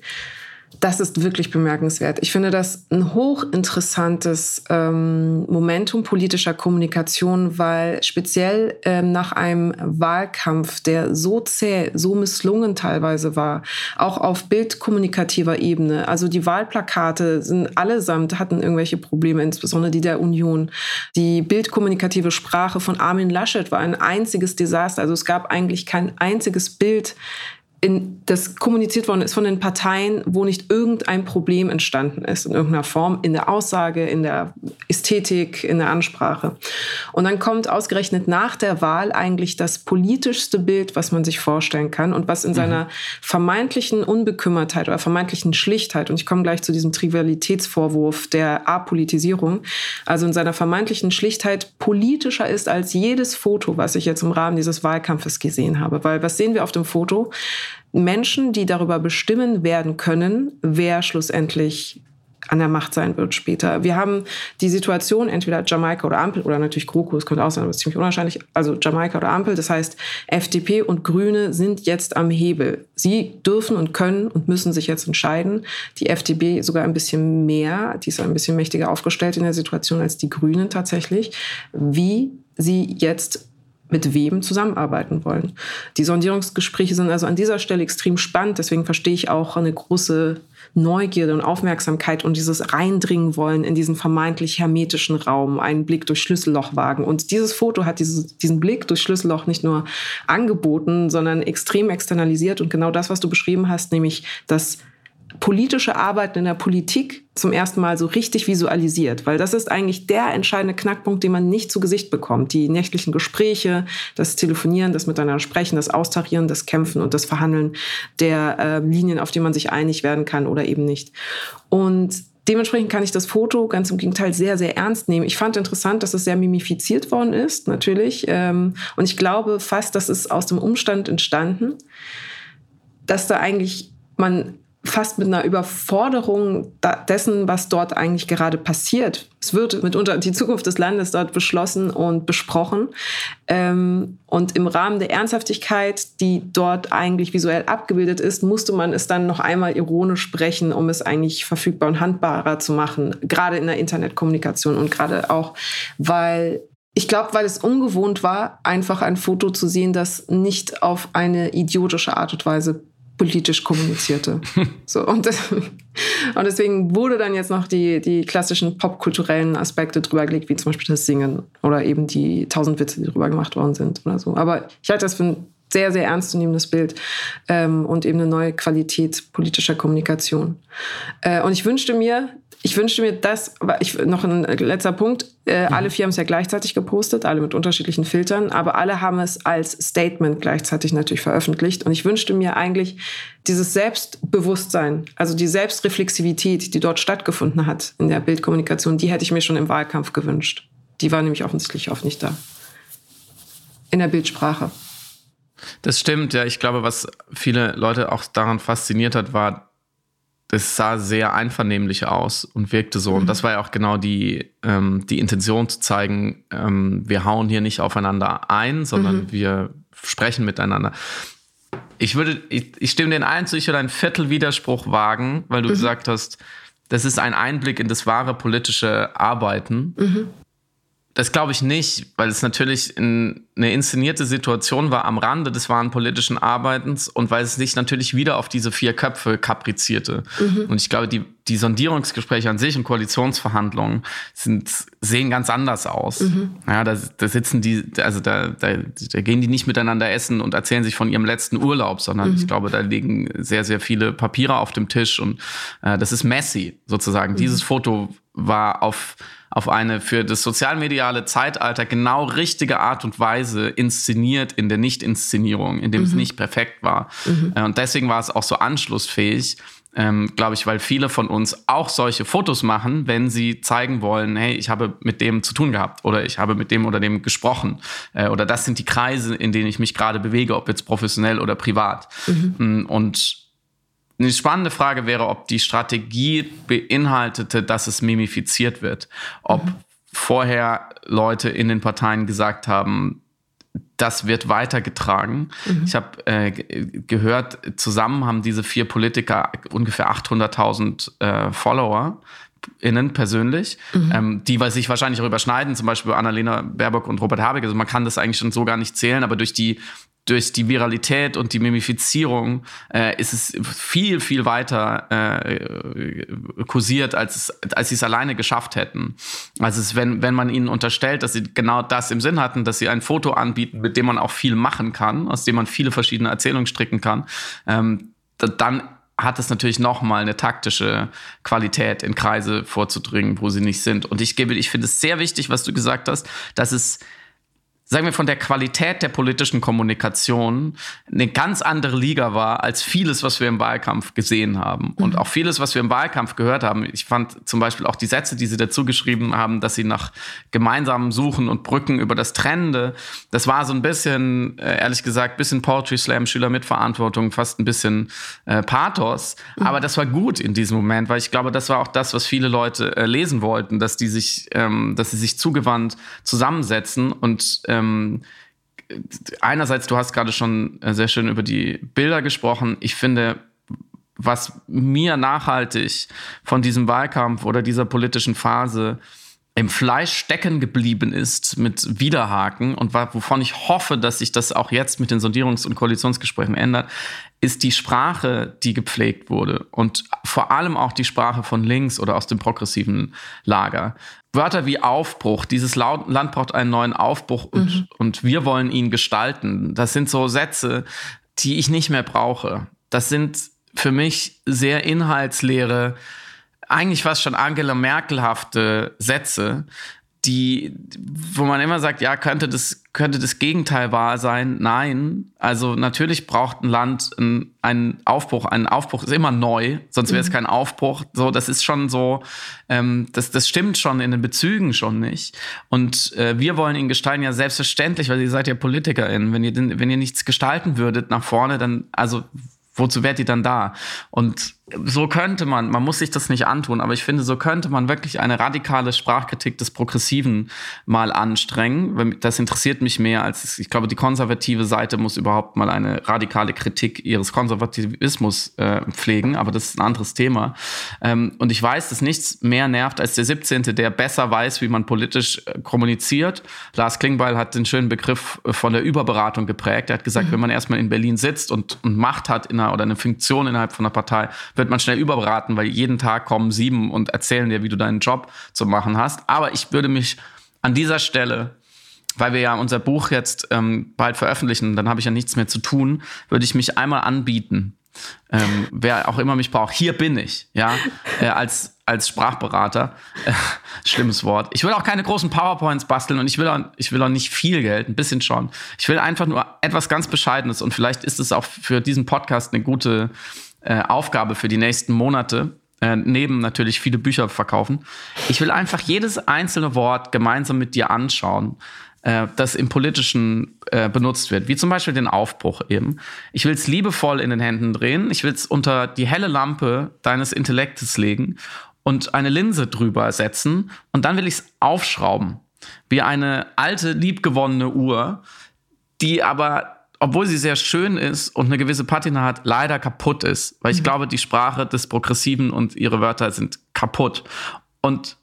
das ist wirklich bemerkenswert. Ich finde das ein hochinteressantes ähm, Momentum politischer Kommunikation, weil speziell ähm, nach einem Wahlkampf, der so zäh, so misslungen teilweise war, auch auf bildkommunikativer Ebene, also die Wahlplakate sind allesamt hatten irgendwelche Probleme, insbesondere die der Union. Die bildkommunikative Sprache von Armin Laschet war ein einziges Desaster. Also es gab eigentlich kein einziges Bild, in, das kommuniziert worden ist von den Parteien, wo nicht irgendein Problem entstanden ist, in irgendeiner Form, in der Aussage, in der Ästhetik, in der Ansprache. Und dann kommt ausgerechnet nach der Wahl eigentlich das politischste Bild, was man sich vorstellen kann und was in mhm. seiner vermeintlichen Unbekümmertheit oder vermeintlichen Schlichtheit, und ich komme gleich zu diesem Trivialitätsvorwurf der Apolitisierung, also in seiner vermeintlichen Schlichtheit politischer ist als jedes Foto, was ich jetzt im Rahmen dieses Wahlkampfes gesehen habe. Weil was sehen wir auf dem Foto? Menschen, die darüber bestimmen werden können, wer schlussendlich an der Macht sein wird später. Wir haben die Situation, entweder Jamaika oder Ampel oder natürlich GroKo, es könnte auch sein, aber ist ziemlich unwahrscheinlich, also Jamaika oder Ampel, das heißt FDP und Grüne sind jetzt am Hebel. Sie dürfen und können und müssen sich jetzt entscheiden. Die FDP sogar ein bisschen mehr, die ist ein bisschen mächtiger aufgestellt in der Situation als die Grünen tatsächlich, wie sie jetzt mit wem zusammenarbeiten wollen. Die Sondierungsgespräche sind also an dieser Stelle extrem spannend. Deswegen verstehe ich auch eine große Neugierde und Aufmerksamkeit und dieses Reindringen wollen in diesen vermeintlich hermetischen Raum, einen Blick durch Schlüsselloch wagen. Und dieses Foto hat dieses, diesen Blick durch Schlüsselloch nicht nur angeboten, sondern extrem externalisiert. Und genau das, was du beschrieben hast, nämlich das politische Arbeiten in der Politik zum ersten Mal so richtig visualisiert, weil das ist eigentlich der entscheidende Knackpunkt, den man nicht zu Gesicht bekommt. Die nächtlichen Gespräche, das Telefonieren, das Miteinander sprechen, das Austarieren, das Kämpfen und das Verhandeln der äh, Linien, auf die man sich einig werden kann oder eben nicht. Und Dementsprechend kann ich das Foto ganz im Gegenteil sehr, sehr ernst nehmen. Ich fand interessant, dass es sehr mimifiziert worden ist, natürlich. Ähm, und ich glaube fast, dass es aus dem Umstand entstanden, dass da eigentlich man fast mit einer Überforderung dessen, was dort eigentlich gerade passiert. Es wird mitunter die Zukunft des Landes dort beschlossen und besprochen. Ähm, und im Rahmen der Ernsthaftigkeit, die dort eigentlich visuell abgebildet ist, musste man es dann noch einmal ironisch sprechen, um es eigentlich verfügbar und handbarer zu machen, gerade in der Internetkommunikation und gerade auch, weil ich glaube, weil es ungewohnt war, einfach ein Foto zu sehen, das nicht auf eine idiotische Art und Weise politisch kommunizierte. so, und, und deswegen wurde dann jetzt noch die, die klassischen popkulturellen Aspekte drüber gelegt, wie zum Beispiel das Singen oder eben die tausend Witze, die drüber gemacht worden sind oder so. Aber ich halte das für ein sehr, sehr ernstzunehmendes Bild ähm, und eben eine neue Qualität politischer Kommunikation. Äh, und ich wünschte mir, ich wünschte mir das, ich, noch ein letzter Punkt. Äh, mhm. Alle vier haben es ja gleichzeitig gepostet, alle mit unterschiedlichen Filtern, aber alle haben es als Statement gleichzeitig natürlich veröffentlicht. Und ich wünschte mir eigentlich dieses Selbstbewusstsein, also die Selbstreflexivität, die dort stattgefunden hat in der Bildkommunikation, die hätte ich mir schon im Wahlkampf gewünscht. Die war nämlich offensichtlich oft nicht da. In der Bildsprache. Das stimmt, ja. Ich glaube, was viele Leute auch daran fasziniert hat, war es sah sehr einvernehmlich aus und wirkte so. Mhm. Und das war ja auch genau die, ähm, die Intention zu zeigen, ähm, wir hauen hier nicht aufeinander ein, sondern mhm. wir sprechen miteinander. Ich würde, ich, ich stimme den ein zu, ich würde einen Viertelwiderspruch wagen, weil du mhm. gesagt hast, das ist ein Einblick in das wahre politische Arbeiten. Das glaube ich nicht, weil es natürlich in eine inszenierte Situation war am Rande des wahren politischen Arbeitens und weil es sich natürlich wieder auf diese vier Köpfe kaprizierte. Mhm. Und ich glaube, die, die Sondierungsgespräche an sich und Koalitionsverhandlungen sind, sehen ganz anders aus. Mhm. Ja, da, da sitzen die, also da, da, da gehen die nicht miteinander essen und erzählen sich von ihrem letzten Urlaub, sondern mhm. ich glaube, da liegen sehr, sehr viele Papiere auf dem Tisch und äh, das ist messy sozusagen. Mhm. Dieses Foto war auf auf eine für das sozialmediale Zeitalter genau richtige Art und Weise inszeniert in der Nicht-Inszenierung, in dem mhm. es nicht perfekt war. Mhm. Äh, und deswegen war es auch so anschlussfähig, ähm, glaube ich, weil viele von uns auch solche Fotos machen, wenn sie zeigen wollen, hey, ich habe mit dem zu tun gehabt oder ich habe mit dem oder dem gesprochen äh, oder das sind die Kreise, in denen ich mich gerade bewege, ob jetzt professionell oder privat. Mhm. Mm, und eine spannende Frage wäre, ob die Strategie beinhaltete, dass es mimifiziert wird. Ob mhm. vorher Leute in den Parteien gesagt haben, das wird weitergetragen. Mhm. Ich habe äh, gehört, zusammen haben diese vier Politiker ungefähr 800.000 äh, Follower. Innen persönlich, mhm. ähm, die sich wahrscheinlich auch überschneiden, zum Beispiel Annalena Baerbock und Robert Habeck. Also man kann das eigentlich schon so gar nicht zählen, aber durch die durch die Viralität und die Mimifizierung äh, ist es viel, viel weiter äh, kursiert, als, es, als sie es alleine geschafft hätten. Also es, wenn, wenn man ihnen unterstellt, dass sie genau das im Sinn hatten, dass sie ein Foto anbieten, mit dem man auch viel machen kann, aus dem man viele verschiedene Erzählungen stricken kann, ähm, dann hat es natürlich noch mal eine taktische Qualität in Kreise vorzudringen, wo sie nicht sind. Und ich gebe, ich finde es sehr wichtig, was du gesagt hast, dass es sagen wir, von der Qualität der politischen Kommunikation eine ganz andere Liga war als vieles, was wir im Wahlkampf gesehen haben. Und mhm. auch vieles, was wir im Wahlkampf gehört haben. Ich fand zum Beispiel auch die Sätze, die sie dazu geschrieben haben, dass sie nach gemeinsamen Suchen und Brücken über das Trennende, das war so ein bisschen, äh, ehrlich gesagt, bisschen Poetry Slam, Schüler mit Verantwortung, fast ein bisschen äh, Pathos. Mhm. Aber das war gut in diesem Moment, weil ich glaube, das war auch das, was viele Leute äh, lesen wollten, dass die sich, ähm, dass sie sich zugewandt zusammensetzen und ähm, ähm, einerseits, du hast gerade schon äh, sehr schön über die Bilder gesprochen. Ich finde, was mir nachhaltig von diesem Wahlkampf oder dieser politischen Phase im Fleisch stecken geblieben ist mit Widerhaken und wovon ich hoffe, dass sich das auch jetzt mit den Sondierungs- und Koalitionsgesprächen ändert, ist die Sprache, die gepflegt wurde und vor allem auch die Sprache von links oder aus dem progressiven Lager. Wörter wie Aufbruch, dieses Land braucht einen neuen Aufbruch und, mhm. und wir wollen ihn gestalten. Das sind so Sätze, die ich nicht mehr brauche. Das sind für mich sehr inhaltsleere, eigentlich fast schon Angela Merkelhafte Sätze, die, wo man immer sagt, ja, könnte das, könnte das Gegenteil wahr sein? Nein. Also natürlich braucht ein Land einen, Aufbruch. Ein Aufbruch ist immer neu, sonst wäre es mhm. kein Aufbruch. So, das ist schon so, ähm, das, das stimmt schon in den Bezügen schon nicht. Und äh, wir wollen ihn gestalten, ja selbstverständlich, weil ihr seid ja PolitikerInnen. Wenn ihr, wenn ihr nichts gestalten würdet nach vorne, dann, also wozu wärt ihr dann da? Und so könnte man, man muss sich das nicht antun, aber ich finde, so könnte man wirklich eine radikale Sprachkritik des Progressiven mal anstrengen. Das interessiert mich mehr als, ich glaube, die konservative Seite muss überhaupt mal eine radikale Kritik ihres Konservativismus äh, pflegen, aber das ist ein anderes Thema. Ähm, und ich weiß, dass nichts mehr nervt als der 17., der besser weiß, wie man politisch äh, kommuniziert. Lars Klingbeil hat den schönen Begriff äh, von der Überberatung geprägt. Er hat gesagt, mhm. wenn man erstmal in Berlin sitzt und, und Macht hat in einer, oder eine Funktion innerhalb von einer Partei, wird man schnell überberaten, weil jeden Tag kommen sieben und erzählen dir, wie du deinen Job zu machen hast. Aber ich würde mich an dieser Stelle weil wir ja unser Buch jetzt ähm, bald veröffentlichen, dann habe ich ja nichts mehr zu tun, würde ich mich einmal anbieten. Ähm, wer auch immer mich braucht, hier bin ich, ja, äh, als, als Sprachberater. Äh, schlimmes Wort. Ich will auch keine großen PowerPoints basteln und ich will, auch, ich will auch nicht viel Geld, ein bisschen schon. Ich will einfach nur etwas ganz Bescheidenes und vielleicht ist es auch für diesen Podcast eine gute äh, Aufgabe für die nächsten Monate, äh, neben natürlich viele Bücher verkaufen. Ich will einfach jedes einzelne Wort gemeinsam mit dir anschauen. äh, das im Politischen äh, benutzt wird, wie zum Beispiel den Aufbruch eben. Ich will es liebevoll in den Händen drehen, ich will es unter die helle Lampe deines Intellektes legen und eine Linse drüber setzen und dann will ich es aufschrauben, wie eine alte, liebgewonnene Uhr, die aber obwohl sie sehr schön ist und eine gewisse Patina hat, leider kaputt ist. Weil ich mhm. glaube, die Sprache des Progressiven und ihre Wörter sind kaputt. Und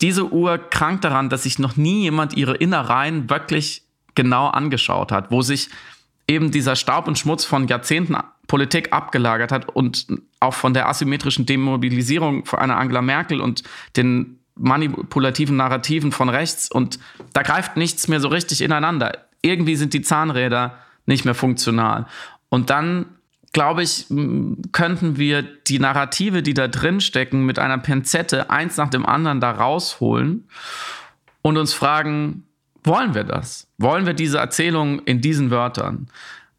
diese Uhr krankt daran, dass sich noch nie jemand ihre Innereien wirklich genau angeschaut hat, wo sich eben dieser Staub und Schmutz von Jahrzehnten Politik abgelagert hat und auch von der asymmetrischen Demobilisierung von einer Angela Merkel und den manipulativen Narrativen von rechts und da greift nichts mehr so richtig ineinander. Irgendwie sind die Zahnräder nicht mehr funktional. Und dann glaube ich, könnten wir die Narrative, die da drin stecken, mit einer Pinzette eins nach dem anderen da rausholen und uns fragen, wollen wir das? Wollen wir diese Erzählung in diesen Wörtern?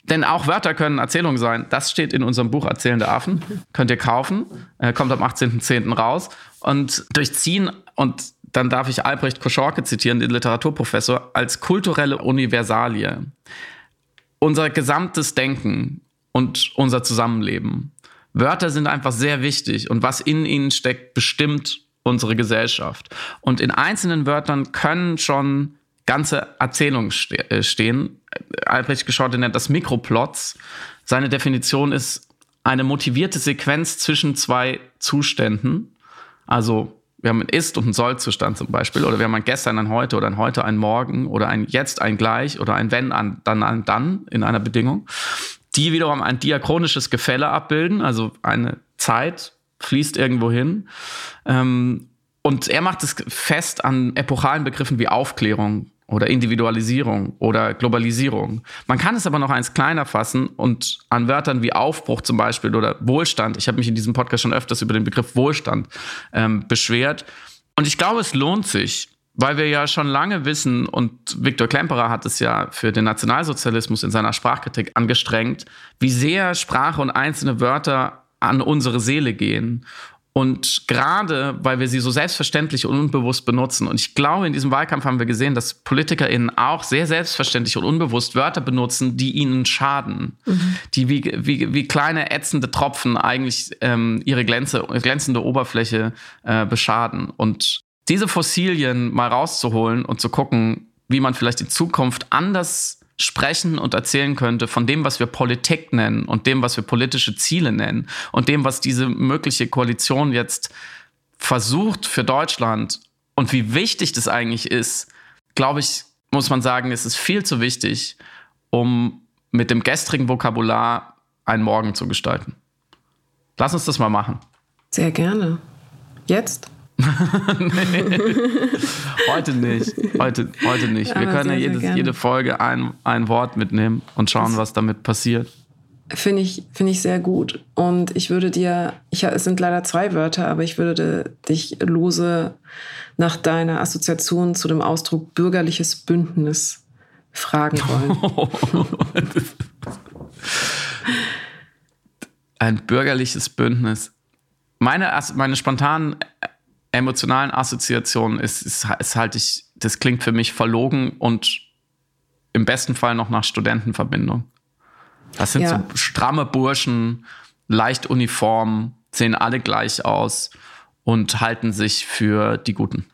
Denn auch Wörter können Erzählungen sein. Das steht in unserem Buch Erzählende Affen. Könnt ihr kaufen. Äh, kommt am 18.10. raus. Und durchziehen, und dann darf ich Albrecht Koschorke zitieren, den Literaturprofessor, als kulturelle Universalie. Unser gesamtes Denken, und unser Zusammenleben. Wörter sind einfach sehr wichtig und was in ihnen steckt, bestimmt unsere Gesellschaft. Und in einzelnen Wörtern können schon ganze Erzählungen ste äh, stehen. Albrecht Geschorte nennt das Mikroplots. Seine Definition ist eine motivierte Sequenz zwischen zwei Zuständen. Also wir haben einen Ist- und einen Soll-Zustand zum Beispiel. Oder wir haben ein Gestern, ein Heute oder ein Heute, ein Morgen oder ein Jetzt, ein Gleich oder ein Wenn, ein Dann, ein Dann in einer Bedingung die wiederum ein diachronisches Gefälle abbilden, also eine Zeit fließt irgendwo hin. Ähm, und er macht es fest an epochalen Begriffen wie Aufklärung oder Individualisierung oder Globalisierung. Man kann es aber noch eins kleiner fassen und an Wörtern wie Aufbruch zum Beispiel oder Wohlstand. Ich habe mich in diesem Podcast schon öfters über den Begriff Wohlstand ähm, beschwert. Und ich glaube, es lohnt sich, weil wir ja schon lange wissen, und Viktor Klemperer hat es ja für den Nationalsozialismus in seiner Sprachkritik angestrengt, wie sehr Sprache und einzelne Wörter an unsere Seele gehen. Und gerade, weil wir sie so selbstverständlich und unbewusst benutzen. Und ich glaube, in diesem Wahlkampf haben wir gesehen, dass PolitikerInnen auch sehr selbstverständlich und unbewusst Wörter benutzen, die ihnen schaden. Mhm. Die wie, wie, wie kleine ätzende Tropfen eigentlich ähm, ihre glänze, glänzende Oberfläche äh, beschaden. Und diese Fossilien mal rauszuholen und zu gucken, wie man vielleicht in Zukunft anders sprechen und erzählen könnte von dem, was wir Politik nennen und dem, was wir politische Ziele nennen und dem, was diese mögliche Koalition jetzt versucht für Deutschland und wie wichtig das eigentlich ist, glaube ich, muss man sagen, es ist viel zu wichtig, um mit dem gestrigen Vokabular einen Morgen zu gestalten. Lass uns das mal machen. Sehr gerne. Jetzt? nee, heute nicht. Heute, heute nicht. Wir können sehr, ja jedes, jede Folge ein, ein Wort mitnehmen und schauen, das was damit passiert. Finde ich, finde ich sehr gut. Und ich würde dir, ich, es sind leider zwei Wörter, aber ich würde dich lose nach deiner Assoziation zu dem Ausdruck bürgerliches Bündnis fragen wollen. Ein bürgerliches Bündnis. Meine, meine spontanen emotionalen Assoziationen ist, ist, ist halte ich, das klingt für mich verlogen und im besten Fall noch nach Studentenverbindung. Das sind ja. so stramme Burschen, leicht uniform, sehen alle gleich aus und halten sich für die Guten.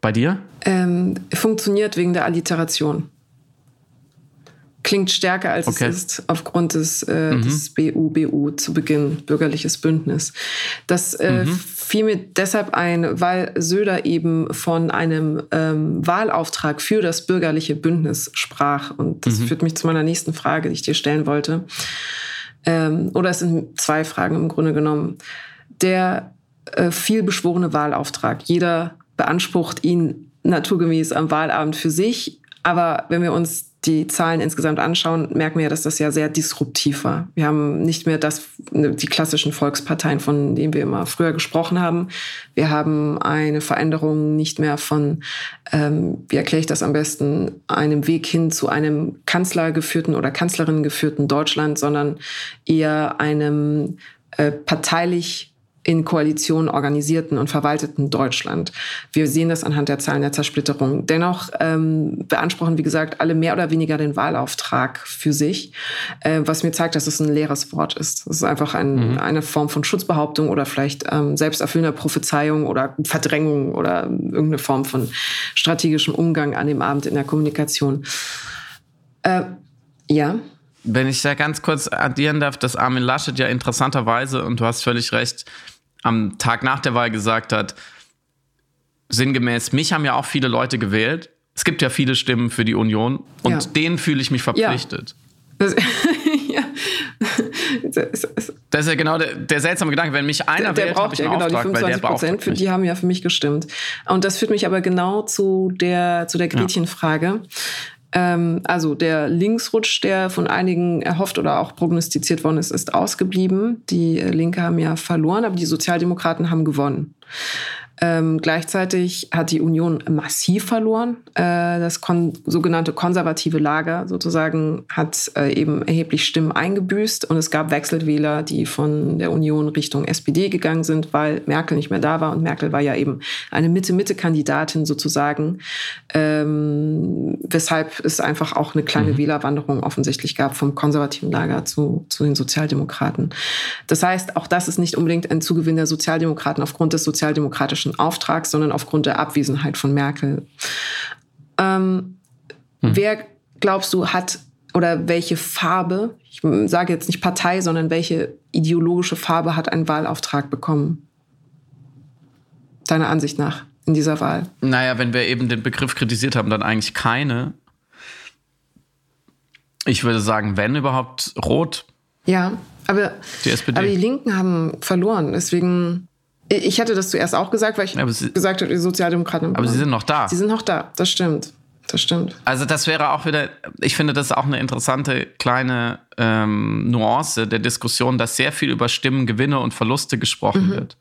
Bei dir? Ähm, funktioniert wegen der Alliteration klingt stärker, als okay. es ist, aufgrund des, äh, mhm. des BUBU zu Beginn, bürgerliches Bündnis. Das äh, mhm. fiel mir deshalb ein, weil Söder eben von einem ähm, Wahlauftrag für das bürgerliche Bündnis sprach. Und das mhm. führt mich zu meiner nächsten Frage, die ich dir stellen wollte. Ähm, oder es sind zwei Fragen im Grunde genommen. Der äh, vielbeschworene Wahlauftrag. Jeder beansprucht ihn naturgemäß am Wahlabend für sich. Aber wenn wir uns die Zahlen insgesamt anschauen, merken wir, dass das ja sehr disruptiv war. Wir haben nicht mehr das, die klassischen Volksparteien, von denen wir immer früher gesprochen haben. Wir haben eine Veränderung nicht mehr von, ähm, wie erkläre ich das am besten, einem Weg hin zu einem Kanzlergeführten oder Kanzlerin geführten Deutschland, sondern eher einem äh, parteilich in Koalitionen organisierten und verwalteten Deutschland. Wir sehen das anhand der Zahlen der Zersplitterung. Dennoch ähm, beanspruchen, wie gesagt, alle mehr oder weniger den Wahlauftrag für sich, äh, was mir zeigt, dass es ein leeres Wort ist. Es ist einfach ein, mhm. eine Form von Schutzbehauptung oder vielleicht ähm, selbsterfüllender Prophezeiung oder Verdrängung oder irgendeine Form von strategischem Umgang an dem Abend in der Kommunikation. Äh, ja. Wenn ich da ganz kurz addieren darf, dass Armin Laschet ja interessanterweise, und du hast völlig recht, am Tag nach der Wahl gesagt hat, sinngemäß, mich haben ja auch viele Leute gewählt. Es gibt ja viele Stimmen für die Union und ja. denen fühle ich mich verpflichtet. Ja. ja. Das ist ja genau der, der seltsame Gedanke. Wenn mich einer der, wählt, braucht ja genau die 25 Prozent, für die haben ja für mich gestimmt. Und das führt mich aber genau zu der zu der Gretchenfrage. Ähm, also der Linksrutsch, der von einigen erhofft oder auch prognostiziert worden ist, ist ausgeblieben. Die Linke haben ja verloren, aber die Sozialdemokraten haben gewonnen. Ähm, gleichzeitig hat die Union massiv verloren. Äh, das kon sogenannte konservative Lager sozusagen hat äh, eben erheblich Stimmen eingebüßt und es gab Wechselwähler, die von der Union Richtung SPD gegangen sind, weil Merkel nicht mehr da war und Merkel war ja eben eine Mitte-Mitte-Kandidatin sozusagen, ähm, weshalb es einfach auch eine kleine mhm. Wählerwanderung offensichtlich gab vom konservativen Lager zu, zu den Sozialdemokraten. Das heißt, auch das ist nicht unbedingt ein Zugewinn der Sozialdemokraten aufgrund des sozialdemokratischen Auftrags, sondern aufgrund der Abwesenheit von Merkel. Ähm, hm. Wer glaubst du hat oder welche Farbe, ich sage jetzt nicht Partei, sondern welche ideologische Farbe hat ein Wahlauftrag bekommen? Deiner Ansicht nach in dieser Wahl? Naja, wenn wir eben den Begriff kritisiert haben, dann eigentlich keine. Ich würde sagen, wenn überhaupt rot. Ja, aber die, aber die Linken haben verloren. Deswegen ich hatte das zuerst auch gesagt, weil ich sie, gesagt habe, die Sozialdemokraten. Aber sie sind noch da. Sie sind noch da, das stimmt. Das stimmt. Also das wäre auch wieder, ich finde, das ist auch eine interessante kleine ähm, Nuance der Diskussion, dass sehr viel über Stimmengewinne und Verluste gesprochen mhm. wird.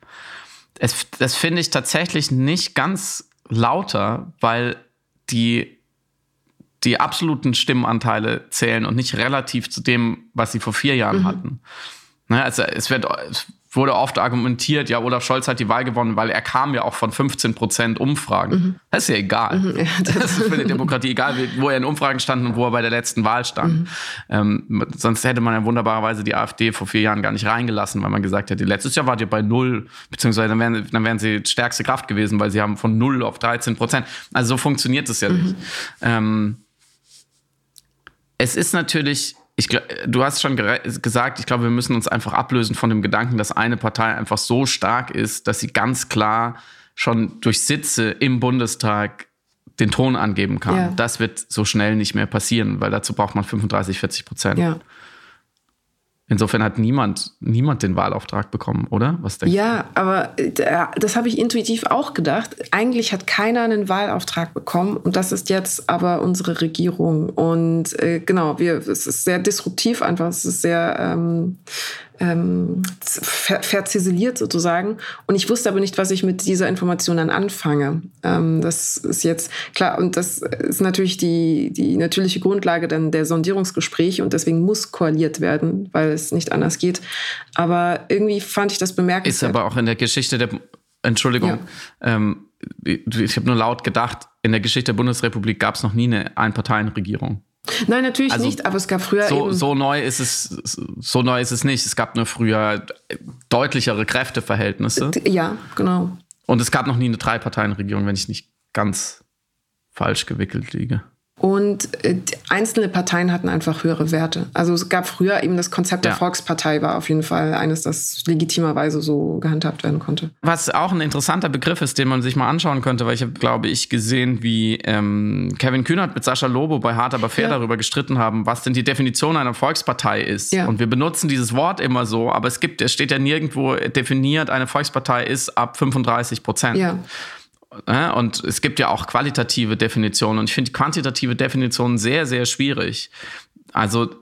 Es, das finde ich tatsächlich nicht ganz lauter, weil die, die absoluten Stimmenanteile zählen und nicht relativ zu dem, was sie vor vier Jahren mhm. hatten. Ne, also es wird, wurde oft argumentiert, ja, Olaf Scholz hat die Wahl gewonnen, weil er kam ja auch von 15 Prozent Umfragen. Mhm. Das ist ja egal. Mhm, ja, das, das, ist für die Demokratie egal, wo er in Umfragen stand und wo er bei der letzten Wahl stand. Mhm. Ähm, sonst hätte man ja wunderbarerweise die AfD vor vier Jahren gar nicht reingelassen, weil man gesagt hätte, letztes Jahr wart ihr bei null, beziehungsweise dann wären, dann wären sie stärkste Kraft gewesen, weil sie haben von null auf 13 Prozent. Also so funktioniert es ja nicht. Mhm. Ähm, es ist natürlich ich, du hast schon gesagt, ich glaube, wir müssen uns einfach ablösen von dem Gedanken, dass eine Partei einfach so stark ist, dass sie ganz klar schon durch Sitze im Bundestag den Ton angeben kann. Ja. Das wird so schnell nicht mehr passieren, weil dazu braucht man 35, 40 Prozent. Ja. Insofern hat niemand, niemand den Wahlauftrag bekommen, oder? Was denkst ja, du? aber äh, das habe ich intuitiv auch gedacht. Eigentlich hat keiner einen Wahlauftrag bekommen und das ist jetzt aber unsere Regierung. Und äh, genau, wir, es ist sehr disruptiv einfach. Es ist sehr ähm, ähm, ver verziseliert sozusagen. Und ich wusste aber nicht, was ich mit dieser Information dann anfange. Ähm, das ist jetzt klar und das ist natürlich die, die natürliche Grundlage dann der Sondierungsgespräche und deswegen muss koaliert werden, weil es nicht anders geht. Aber irgendwie fand ich das bemerkenswert. Ist aber auch in der Geschichte der Entschuldigung. Ja. Ähm, ich habe nur laut gedacht, in der Geschichte der Bundesrepublik gab es noch nie eine Einparteienregierung. Nein, natürlich also, nicht, aber es gab früher so, eben so neu ist es so neu ist es nicht. Es gab nur früher deutlichere Kräfteverhältnisse. Ja, genau. Und es gab noch nie eine Dreiparteienregierung, wenn ich nicht ganz falsch gewickelt liege. Und äh, einzelne Parteien hatten einfach höhere Werte. Also es gab früher eben das Konzept der ja. Volkspartei, war auf jeden Fall eines, das legitimerweise so gehandhabt werden konnte. Was auch ein interessanter Begriff ist, den man sich mal anschauen könnte, weil ich habe, glaube ich, gesehen, wie ähm, Kevin Kühnert mit Sascha Lobo bei Hart aber fair ja. darüber gestritten haben, was denn die Definition einer Volkspartei ist. Ja. Und wir benutzen dieses Wort immer so, aber es gibt, es steht ja nirgendwo definiert, eine Volkspartei ist ab 35 Prozent. Ja. Und es gibt ja auch qualitative Definitionen. Und ich finde quantitative Definitionen sehr, sehr schwierig. Also,